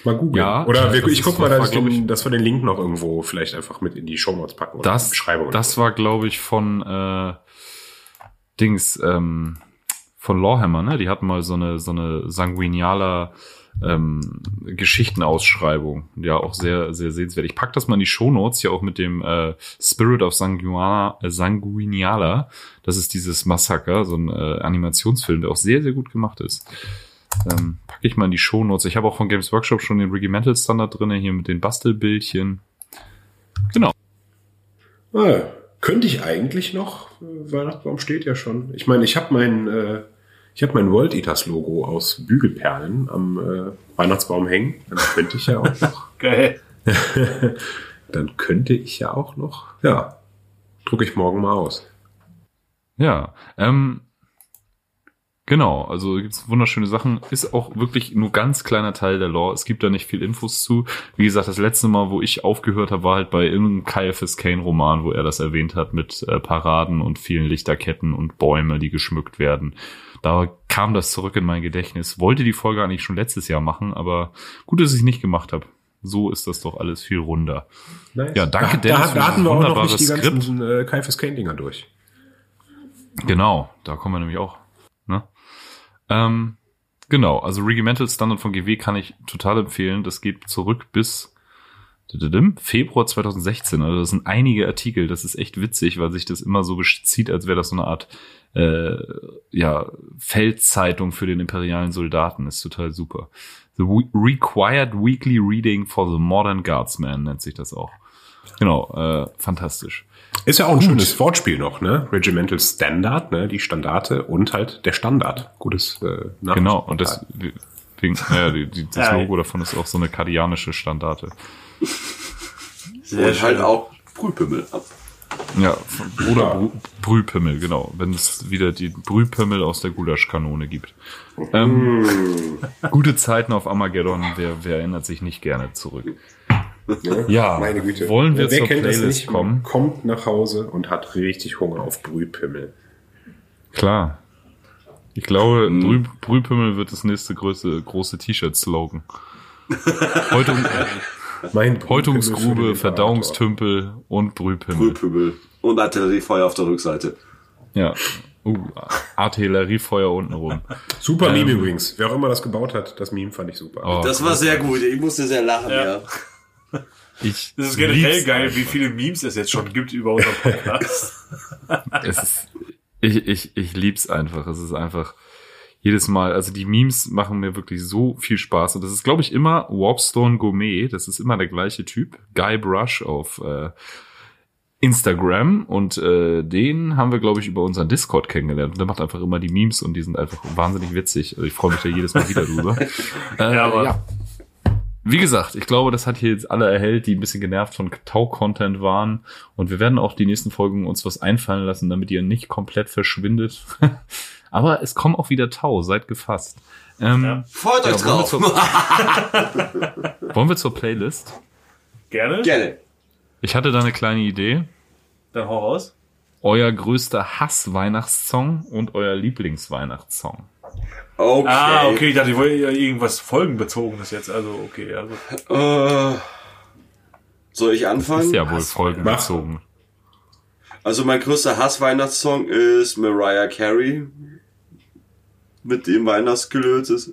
Mal googeln. Ja, oder wir, ich guck mal, das dass, war, den, dass wir den Link noch irgendwo vielleicht einfach mit in die Shownotes packen oder in die Das, Beschreibung. das war, glaube ich, von äh, Dings, ähm, von Lawhammer, ne? Die hatten mal so eine, so eine sanguinialer ähm, Geschichtenausschreibung. Ja, auch sehr, sehr sehenswert. Ich pack das mal in die Shownotes, hier auch mit dem äh, Spirit of Sanguina, Sanguiniala. Das ist dieses Massaker, so ein äh, Animationsfilm, der auch sehr, sehr gut gemacht ist. Ähm, packe ich mal in die Shownotes. Ich habe auch von Games Workshop schon den Regimental Standard drinne hier mit den Bastelbildchen. Genau. Ah, könnte ich eigentlich noch? Äh, Weihnachtsbaum steht ja schon. Ich meine, ich habe mein, äh, ich habe mein World Eaters Logo aus Bügelperlen am äh, Weihnachtsbaum hängen. Dann könnte ich ja auch noch. Geil. Dann könnte ich ja auch noch. Ja, drucke ich morgen mal aus. Ja, ähm, genau, also gibt's wunderschöne Sachen. Ist auch wirklich nur ganz kleiner Teil der Lore. Es gibt da nicht viel Infos zu. Wie gesagt, das letzte Mal, wo ich aufgehört habe, war halt bei irgendeinem Caiaphas Kane Roman, wo er das erwähnt hat mit äh, Paraden und vielen Lichterketten und Bäume, die geschmückt werden. Da kam das zurück in mein Gedächtnis. Wollte die Folge eigentlich schon letztes Jahr machen, aber gut, dass ich es nicht gemacht habe. So ist das doch alles viel runder. Nice. Ja, danke, da, Dennis, Da, da hatten wir auch noch nicht die Skript. ganzen äh, Kaifes Kane Dinger durch. Genau, da kommen wir nämlich auch. Ne? Ähm, genau, also Regimental Standard von GW kann ich total empfehlen. Das geht zurück bis Februar 2016. Also das sind einige Artikel. Das ist echt witzig, weil sich das immer so bezieht, als wäre das so eine Art äh, ja, Feldzeitung für den imperialen Soldaten. Ist total super. The Required Weekly Reading for the Modern Guardsman nennt sich das auch. Genau, äh, fantastisch. Ist ja auch ein schönes Wortspiel noch, ne? Regimental Standard, ne? Die Standarte und halt der Standard. Gutes äh, Nachrichten- Genau, und das, wegen, ja, die, die, das. Logo davon ist auch so eine kardianische Standarte. Sehr und halt auch Brühpimmel ab. Ja, oder Brü Brühpimmel, genau. Wenn es wieder die Brühpimmel aus der Gulaschkanone gibt. Ähm, gute Zeiten auf Armageddon, wer, wer erinnert sich nicht gerne zurück? Ja, Meine Güte. wollen wir Wer zur kennt das Playlist nicht? kommen? Kommt nach Hause und hat richtig Hunger auf Brühpimmel. Klar. Ich glaube, Brüh, Brühpimmel wird das nächste große, große T-Shirt-Slogan. Häutung, Mein Häutungsgrube. Verdauungstümpel und Brühpimmel. Brühpimmel. Und Artilleriefeuer auf der Rückseite. Ja. Uh, Artilleriefeuer untenrum. Super Ähm, Meme übrigens. Wer auch immer das gebaut hat, das Meme fand ich super. Oh, Das war sehr gut. Ich musste sehr lachen, Ja. ja. ich Das ist generell geil, einfach. wie viele Memes es jetzt schon gibt über unseren Podcast. es ist, ich, ich, ich lieb's einfach. Es ist einfach jedes Mal, also die Memes machen mir wirklich so viel Spaß. Und das ist, glaube ich, immer Warpstone Gourmet. Das ist immer der gleiche Typ. Guy Brush auf äh, Instagram. Und äh, den haben wir, glaube ich, über unseren Discord kennengelernt. Und der macht einfach immer die Memes und die sind einfach wahnsinnig witzig. Also ich freue mich da jedes Mal wieder drüber. äh, Ja, aber- ja. Wie gesagt, ich glaube, das hat hier jetzt alle erhellt, die ein bisschen genervt von Tau-Content waren. Und wir werden auch die nächsten Folgen uns was einfallen lassen, damit ihr nicht komplett verschwindet. Aber es kommen auch wieder Tau, seid gefasst. Ähm, Ja. Freut euch Ja, wollen, wir drauf. zur, wollen wir zur Playlist? Gerne? Gerne. Ich hatte da eine kleine Idee. Dann hau raus. Euer größter Hass-Weihnachtssong und euer Lieblings-Weihnachtssong. Okay. Ah, okay, ich dachte, ich wollte ja irgendwas folgenbezogenes jetzt. Also, okay, also. Äh, soll ich anfangen? Ist ja wohl folgenbezogen. Also mein größter Hass-Weihnachtssong ist Mariah Carey. Mit dem Weihnachtsgelötes.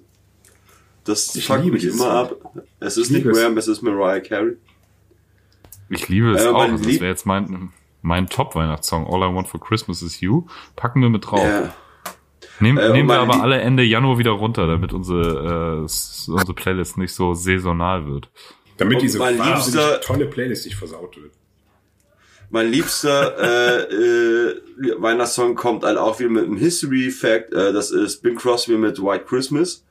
Das Ich fuckt liebe mich immer Song. ab. Es ist Ich nicht liebe es. Es ist Mariah Carey. Ich liebe es Äh, auch. Also das wäre jetzt mein, mein Top-Weihnachtssong. All I Want for Christmas is You. Packen wir mit drauf. Ja. Nehmen, Äh, nehmen wir aber alle Ende Januar wieder runter, damit unsere, äh, unsere Playlist nicht so saisonal wird. Damit Und diese wahnsinnig tolle Playlist nicht versaut wird. Mein liebster äh, äh, Weihnachtssong kommt halt auch wieder mit einem History Fact. Äh, das ist Bing Crosby mit White Christmas.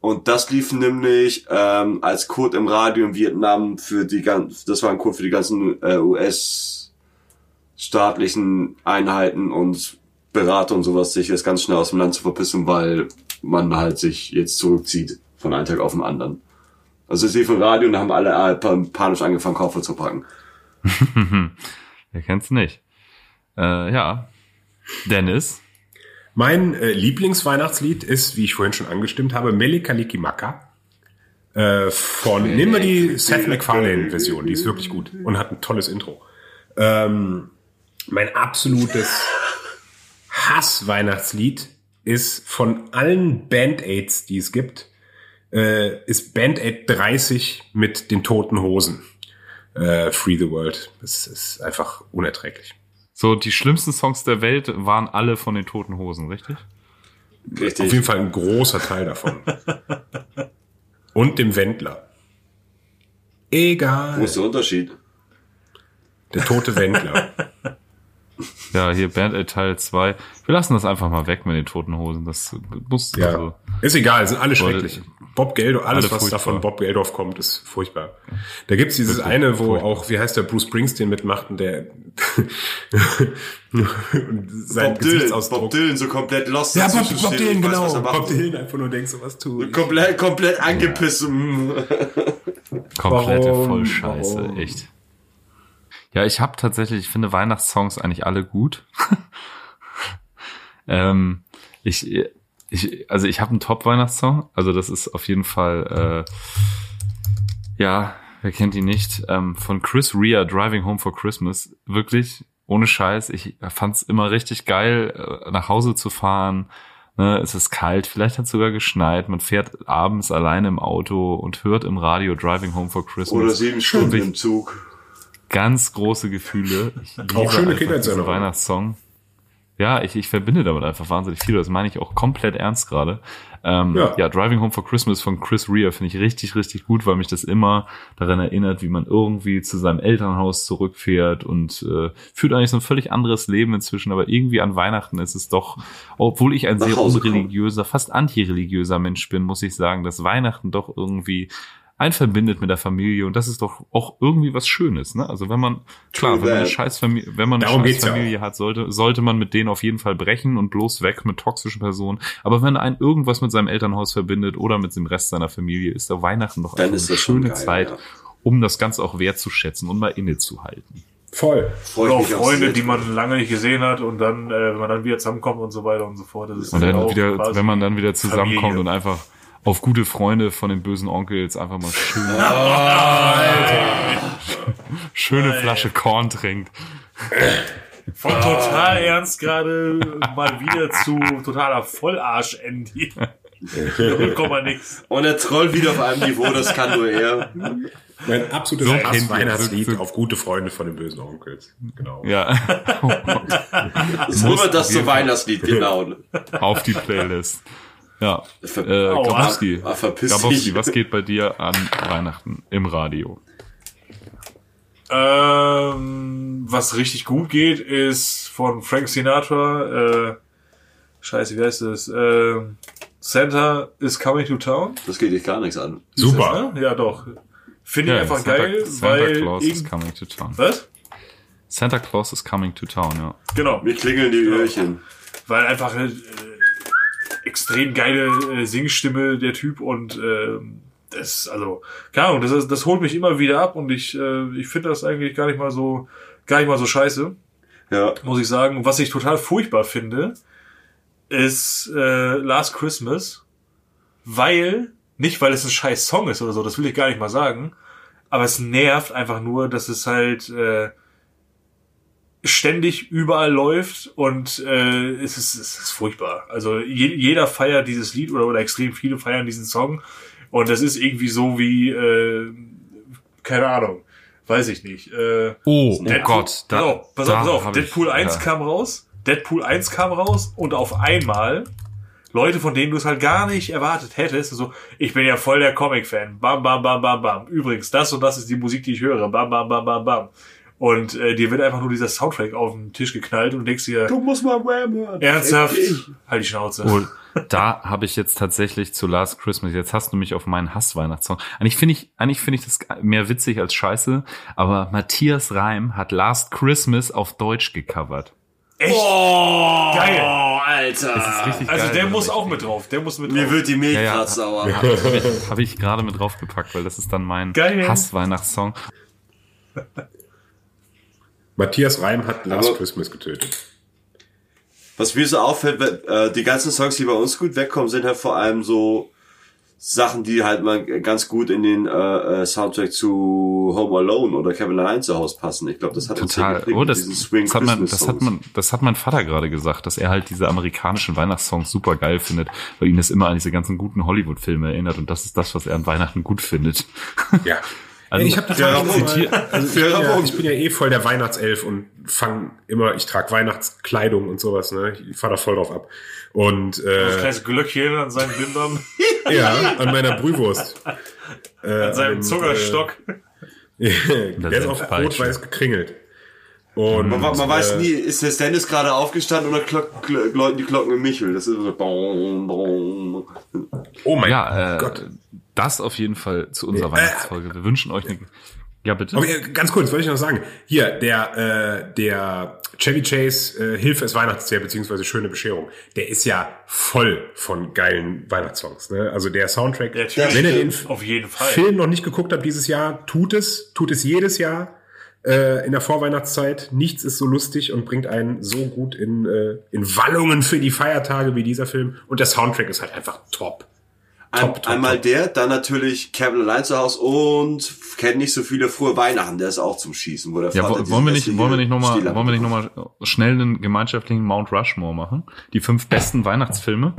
Und das lief nämlich ähm, als Code im Radio in Vietnam für die ganzen, das war ein Code für die ganzen äh, US-staatlichen Einheiten und Berater und sowas, sich jetzt ganz schnell aus dem Land zu verpissen, weil man halt sich jetzt zurückzieht von einem Tag auf den anderen. Also es lief im Radio und haben alle äh, pan- panisch angefangen, Koffer zu packen. Wer kennt's nicht? Äh, ja. Dennis. Mein äh, Lieblingsweihnachtslied ist, wie ich vorhin schon angestimmt habe, Melikalikimaka. Äh, von, nehmen wir die Seth MacFarlane-Version, die ist wirklich gut und hat ein tolles Intro. Ähm, mein absolutes Hass-Weihnachtslied ist von allen Band-Aids, die es gibt, äh, ist Band-Aid 30 mit den toten Hosen. Äh, Free the World. Das ist einfach unerträglich. So, die schlimmsten Songs der Welt waren alle von den Toten Hosen, richtig? Richtig. Auf jeden Fall ein großer Teil davon. Und dem Wendler. Wo Egal. ist der Unterschied? Der tote Wendler. Ja, hier Band Aid Teil 2. Wir lassen das einfach mal weg mit den Toten Hosen. Das muss, Ja. also, Ist egal, sind alle schrecklich. Bob Geldof, alles, alle was da furchtbar. von Bob Geldof kommt, ist furchtbar. Da gibt's dieses Wirklich eine, wo furchtbar. auch, wie heißt der, Bruce Springsteen mitmacht und der und sein Bob Dylan, Gesichtsausdruck. Bob Dylan so komplett lost. ja, Bob, Bob Dylan, weiß, genau. was macht. Bob Dylan einfach nur denkst, so was tu ich. Komplett, komplett angepisst. mm. komplette Warum? Vollscheiße, Warum? echt. Ja, ich habe tatsächlich, ich finde Weihnachtssongs eigentlich alle gut. ähm, ich, ich, also ich habe einen Top-Weihnachtssong. Also das ist auf jeden Fall, äh, ja, wer kennt ihn nicht? Ähm, von Chris Rea, Driving Home for Christmas. Wirklich, ohne Scheiß. Ich fand's immer richtig geil, äh, nach Hause zu fahren. Ne, es ist kalt, vielleicht hat es sogar geschneit. Man fährt abends alleine im Auto und hört im Radio Driving Home for Christmas. Oder sieben Stunden im Zug. ganz große Gefühle. Ich liebe Auch schöne Kindheitserinnerungen. Weihnachtssong. Ja, ich, ich verbinde damit einfach wahnsinnig viel. Das meine ich auch komplett ernst gerade. Ähm, ja. Ja. Driving Home for Christmas von Chris Rea finde ich richtig, richtig gut, weil mich das immer daran erinnert, wie man irgendwie zu seinem Elternhaus zurückfährt und äh, führt eigentlich so ein völlig anderes Leben inzwischen, aber irgendwie an Weihnachten ist es doch, obwohl ich ein Nach sehr unreligiöser, fast antireligiöser Mensch bin, muss ich sagen, dass Weihnachten doch irgendwie ein verbindet mit der Familie und das ist doch auch irgendwie was Schönes, ne? Also wenn man klar, wenn man eine. Scheißfamilie, wenn man eine geht's ja Scheißfamilie hat, sollte sollte man mit denen auf jeden Fall brechen und bloß weg mit toxischen Personen. Aber wenn ein irgendwas mit seinem Elternhaus verbindet oder mit dem Rest seiner Familie, ist da Weihnachten doch Dann einfach ist eine schöne geil, Zeit, ja. um das Ganze auch wertzuschätzen und mal innezuhalten. Voll. Freu Oder auch Freunde, die man lange nicht gesehen hat und dann, äh, wenn man dann wieder zusammenkommt und so weiter und so fort. Das ist Und dann auch wieder, wenn man dann wieder zusammenkommt Familie. und einfach auf gute Freunde von den bösen Onkels einfach mal schön, schöne Flasche Korn trinkt. Von total ernst gerade mal wieder zu totaler Vollarsch-Andy. Nix. Und er trollt wieder auf einem Niveau, das kann nur er. Mein absolutes So Weihnachtslied auf gute Freunde von den bösen Onkels. Genau. Ja. Oh Gott. Das das jeden zum Weihnachtslied, genau. Auf die Playlist. Ja. Ver- Äh. Grabowski. Ah, verpiss Grabowski, dich. was geht bei dir an Weihnachten im Radio? Ähm, was richtig gut geht, ist von Frank Sinatra, äh, scheiße, wie heißt das? Ähm, Santa is coming to town. Das geht dich gar nichts an. Super. Das, ne? Ja, doch. Finde ich Ja, einfach Santa, geil, Santa weil. Claus is coming to town. was? Santa Claus is coming to town, ja. Genau. Mir klingeln die Öhrchen. weil einfach äh, extrem geile äh, Singstimme der Typ und ähm, das also keine Ahnung das, ist- das holt mich immer wieder ab und ich äh, ich finde das eigentlich gar nicht mal so gar nicht mal so scheiße Ja. muss ich sagen was ich total furchtbar finde ist äh, Last Christmas weil nicht weil es ein scheiß Song ist oder so das will ich gar nicht mal sagen aber es nervt einfach nur dass es halt äh, ständig überall läuft und äh, es, ist, es ist furchtbar. Also je, jeder feiert dieses Lied oder, oder extrem viele feiern diesen Song und das ist irgendwie so wie, äh, keine Ahnung, weiß ich nicht. Äh, Oh, oh Deadpool- Gott. pass auf, pass auf, pass auf. Deadpool ich, 1 ja. kam raus, Deadpool 1 kam raus und auf einmal Leute, von denen du es halt gar nicht erwartet hättest, so, ich bin ja voll der Comic-Fan, bam, bam, bam, bam, bam. Übrigens, das und das ist die Musik, die ich höre, bam, bam, bam, bam, bam. Und äh, dir wird einfach nur dieser Soundtrack auf den Tisch geknallt und denkst dir, Du musst mal Wham hören. ernsthaft, Ich. halt die Schnauze. Oh, da habe ich jetzt tatsächlich zu Last Christmas. Jetzt hast du mich auf meinen Hass-Weihnachtssong. Eigentlich finde ich, eigentlich finde ich das mehr witzig als scheiße. Aber Matthias Reim hat Last Christmas auf Deutsch gecovert. Echt? Oh, Geil. Alter. Das ist richtig Also geil. der muss auch mit drauf, der muss mit Mir drauf. wird die Milch Ja, ja. grad sauer. Habe ich, hab ich gerade mit draufgepackt, weil das ist dann mein. Hass-Weihnachtssong. Matthias Reim hat Last Aber- Christmas getötet. Was mir so auffällt, äh, die ganzen Songs, die bei uns gut wegkommen, sind halt vor allem so Sachen, die halt mal ganz gut in den äh, äh, Soundtrack zu Home Alone oder Kevin allein zu Hause passen. Ich glaube, das hat uns Total. geprägt Oh, das, diesen Swing das, hat man, das hat man, das hat mein Vater gerade gesagt, dass er halt diese amerikanischen Weihnachtssongs super geil findet, weil ihn das immer an diese ganzen guten Hollywood-Filme erinnert und das ist das, was er an Weihnachten gut findet. Ja. Also, ich habe das Ja, immer also ich, bin ja, ich bin ja eh voll der Weihnachtself und fang immer, ich trage Weihnachtskleidung und sowas, ne? Ich fahr da voll drauf ab. Und Das äh, kleines Glöckchen an seinen Bindern, ja, an meiner Brühwurst. Äh, an seinem dem, Zuckerstock. Äh, Das der ist auf rot-weiß gekringelt. Und, Man, man weiß äh, nie, ist der Stennis gerade aufgestanden oder klock, läuten die Glocken im Michel? Das ist so. Oh mein ja, äh, Gott. Das auf jeden Fall zu unserer Äh, Weihnachtsfolge. Wir wünschen euch eine. Ja, bitte. Aber äh, ganz kurz, wollte ich noch sagen. Hier, der, äh, der Chevy Chase, äh, Hilfe ist Weihnachtsjahr, beziehungsweise Schöne Bescherung, der ist ja voll von geilen Weihnachtssongs. Ne? Also der Soundtrack, Ja, wenn ihr den Auf jeden Fall. Film noch nicht geguckt habt dieses Jahr, tut es, tut es jedes Jahr äh, in der Vorweihnachtszeit. Nichts ist so lustig und bringt einen so gut in, äh, in Wallungen für die Feiertage wie dieser Film. Und der Soundtrack ist halt einfach top. Ein, Top, top, einmal top. der, dann natürlich Kevin allein zu Hause und kennt nicht so viele frohe Weihnachten, der ist auch zum Schießen, wo der Ja, Vater wollen wir nicht, wollen wir nicht nochmal, wollen wir nicht abbekommt. noch mal schnell einen gemeinschaftlichen Mount Rushmore machen? Die fünf besten Weihnachtsfilme?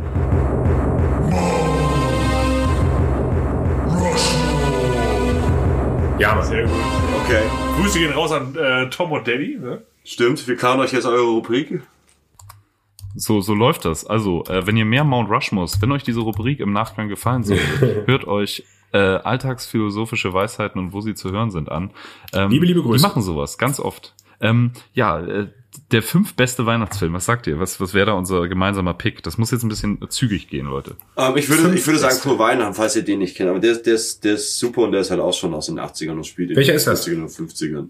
Ja, Mann. Sehr gut. Okay, Grüße gehen raus an äh, Tom und Debbie. Ne? stimmt. Wir klauen euch jetzt eure Rubrik. So, so läuft das. Also, äh, wenn ihr mehr Mount Rushmores, wenn euch diese Rubrik im Nachgang gefallen sollte, hört euch äh, alltagsphilosophische Weisheiten und wo sie zu hören sind an. Ähm, Liebe, liebe Grüße. Die machen sowas, ganz oft. Ähm, ja, äh, der fünf beste Weihnachtsfilm, was sagt ihr? Was, was wäre da unser gemeinsamer Pick? Das muss jetzt ein bisschen zügig gehen, Leute. Ähm, ich würde, ich würde sagen, Frohe Weihnachten, falls ihr den nicht kennt. Aber der, ist- der, ist, der ist super und der ist halt auch schon aus den 80ern und spielt in Welcher den ist das? 50ern und 50ern.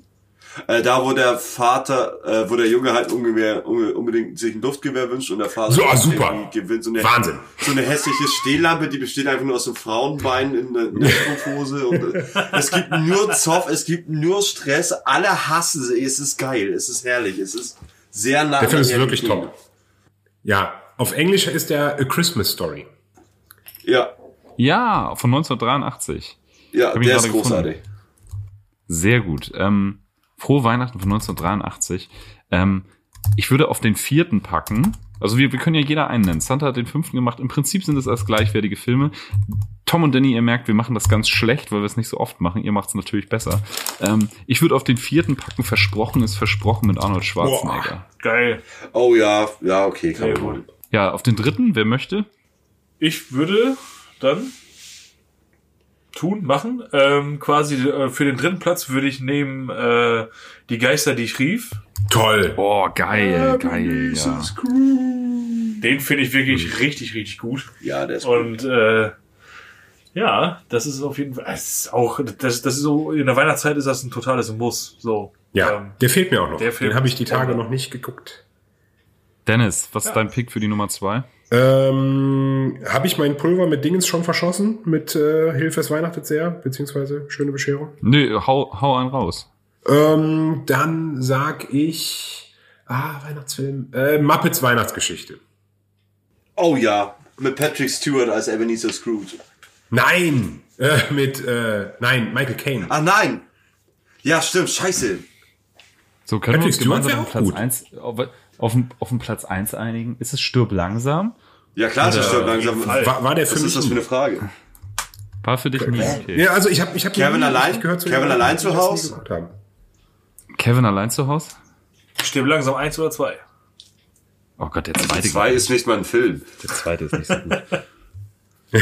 Äh, da, wo der Vater, äh, wo der Junge halt ungefähr, unge- unbedingt sich ein Luftgewehr wünscht und der Vater So, ah, halt super. gewinnt. So eine, Wahnsinn. So eine hässliche Stehlampe, die besteht einfach nur aus einem Frauenbein in der, in der Strumpfhose. Und äh, es gibt nur Zoff, es gibt nur Stress. Alle hassen sie. Es ist geil, es ist herrlich, es ist sehr nah. Der Film ist wirklich top. Ja, auf Englisch ist der A Christmas Story. Ja, Ja, von 1983. ja, der ist gerade gefunden. großartig. Sehr gut. Ähm, Frohe Weihnachten von 1983. Ähm, ich würde auf den vierten packen. Also wir, wir können ja jeder einen nennen. Santa hat den fünften gemacht. Im Prinzip sind es als gleichwertige Filme. Tom und Danny, ihr merkt, wir machen das ganz schlecht, weil wir es nicht so oft machen. Ihr macht es natürlich besser. Ähm, ich würde auf den vierten packen. Versprochen ist versprochen mit Arnold Schwarzenegger. Geil. Oh ja, ja, okay, kann machen. Ja, auf den dritten, wer möchte? Ich würde dann tun, machen. Ähm, quasi äh, für den dritten Platz würde ich nehmen äh, die Geister, die ich rief. Toll. Boah, geil, geil, ja. Den finde ich wirklich richtig, richtig gut. Ja, der ist gut. Und äh, ja, das ist auf jeden Fall. Es ist auch, das, das ist so in der Weihnachtszeit ist das ein totales Muss. So. Ja, Ähm, der fehlt mir auch noch. Den habe ich die Tage noch nicht geguckt. Dennis, was ist dein Pick für die Nummer zwei? Ähm, habe ich mein Pulver mit Dingens schon verschossen? Mit äh, Hilfe es weihnachtet sehr, beziehungsweise schöne Bescherung? Nee, hau, hau einen raus. Ähm, dann sag ich. Ah, Weihnachtsfilm. Äh, Muppets Weihnachtsgeschichte. Oh ja, mit Patrick Stewart als Ebenezer Scrooge. Nein! Äh, mit, äh, nein, Michael Caine. Ah nein! Ja, stimmt, scheiße. So, können wir uns Patrick Stewart gemeinsam Platz gut. 1, auf, den- auf den Platz 1 einigen? Ist es Stirb langsam? Ja klar, das stimmt langsam. War, war der Was für ist das mich. für eine Frage? War für dich nie okay. Ja, also ich habe ich hab Kevin allein? ich gehört zu Kevin allein zu die das nie Haus? geguckt haben. Kevin allein zu Hause? Stirb langsam eins oder zwei. Oh Gott, der zweite. Zwei ist nicht mal ein Film. Der zweite ist nicht so gut.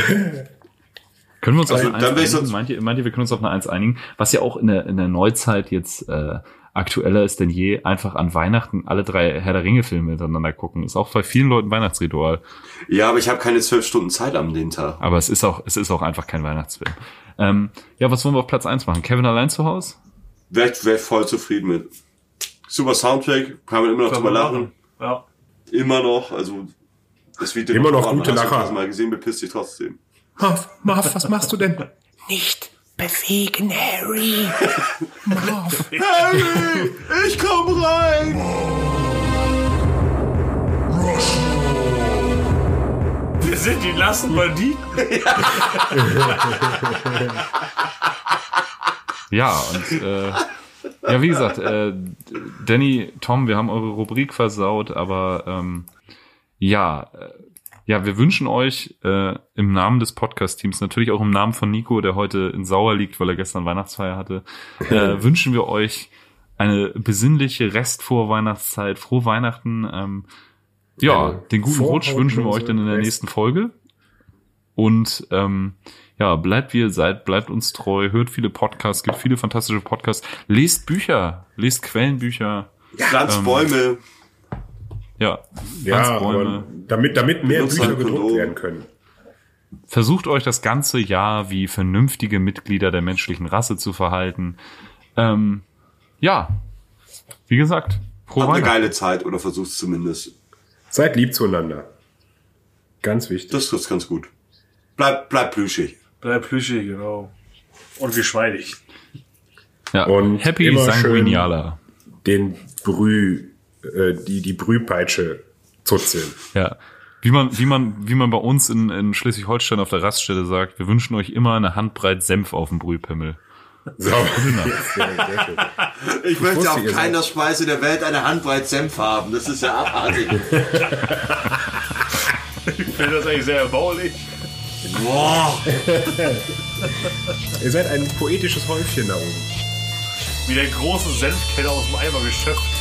können wir uns auf Also, eine dann 1 will ich einigen? Meint ihr, meint ihr, wir können uns auf eine 1 einigen? Was ja auch in der, in der Neuzeit jetzt äh, aktueller ist denn je, einfach an Weihnachten alle drei Herr der Ringe-Filme miteinander gucken. Ist auch bei vielen Leuten Weihnachtsritual. Ja, aber ich habe keine zwölf Stunden Zeit am den Tag. Aber es ist auch, es ist auch einfach kein Weihnachtsfilm. Ähm, ja, was wollen wir auf Platz 1 machen? Kevin allein zu Hause? Wäre ich wär voll zufrieden mit. Super Soundtrack, kann man immer noch drüber lachen. Ja. Immer noch, also das Video Immer noch voran. gute Hast du Lacher. mal gesehen, bepisst dich trotzdem. Marv, Marv, was machst du denn? Nicht bewegen, Harry. Marv. Harry, ich komm rein! Wir sind die nassen Banditen. Ja, und äh, ja, wie gesagt, äh, Danny, Tom, wir haben eure Rubrik versaut, aber ähm, ja, äh, ja, wir wünschen euch äh, im Namen des Podcast-Teams, natürlich auch im Namen von Nico, der heute in Sauer liegt, weil er gestern Weihnachtsfeier hatte, äh, wünschen wir euch eine besinnliche Restvorweihnachtszeit, frohe Weihnachten. Ähm, ja, Eine den guten Rutsch wünschen wir euch dann in der nächsten Folge. Und ähm, ja, bleibt wie ihr seid, bleibt uns treu, hört viele Podcasts, gibt viele fantastische Podcasts, lest Bücher, lest Quellenbücher, Pflanzt Ähm, Bäume. Ja, Ja, aber damit, damit mehr Bücher gedruckt Kondom. werden können. Versucht euch das ganze Jahr wie vernünftige Mitglieder der menschlichen Rasse zu verhalten. Ähm, ja, wie gesagt, frohe Habt eine geile Zeit oder versucht's zumindest. Seid lieb zueinander. Ganz wichtig. Das trifft's ganz gut. Bleib, bleib plüschig. Bleib plüschig, genau. Und geschmeidig. Ja, Und Happy immer Sanguiniala. Den Brüh, äh, die, die Brühpeitsche zuzeln. Ja. Wie man, wie man, wie man bei uns in, in Schleswig-Holstein auf der Raststelle sagt, wir wünschen euch immer eine Handbreit Senf auf dem Brühpimmel. So. sehr, sehr schön. Ich möchte auf keiner Speise der Welt eine Handbreit Senf haben. Das ist ja abartig. Ich finde das eigentlich sehr erbaulich. Boah. Ihr seid ein poetisches Häufchen da oben. Wie der große Senfkeller aus dem Eimer geschöpft.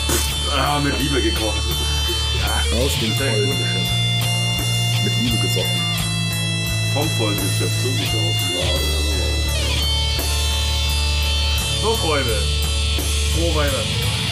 Ah, mit Liebe gekocht. Aus dem vollen Geschäft. Mit Liebe gesoffen. Vom vollen Geschäft, so sieht's aus. So, Freunde. Frohe Weihnachten.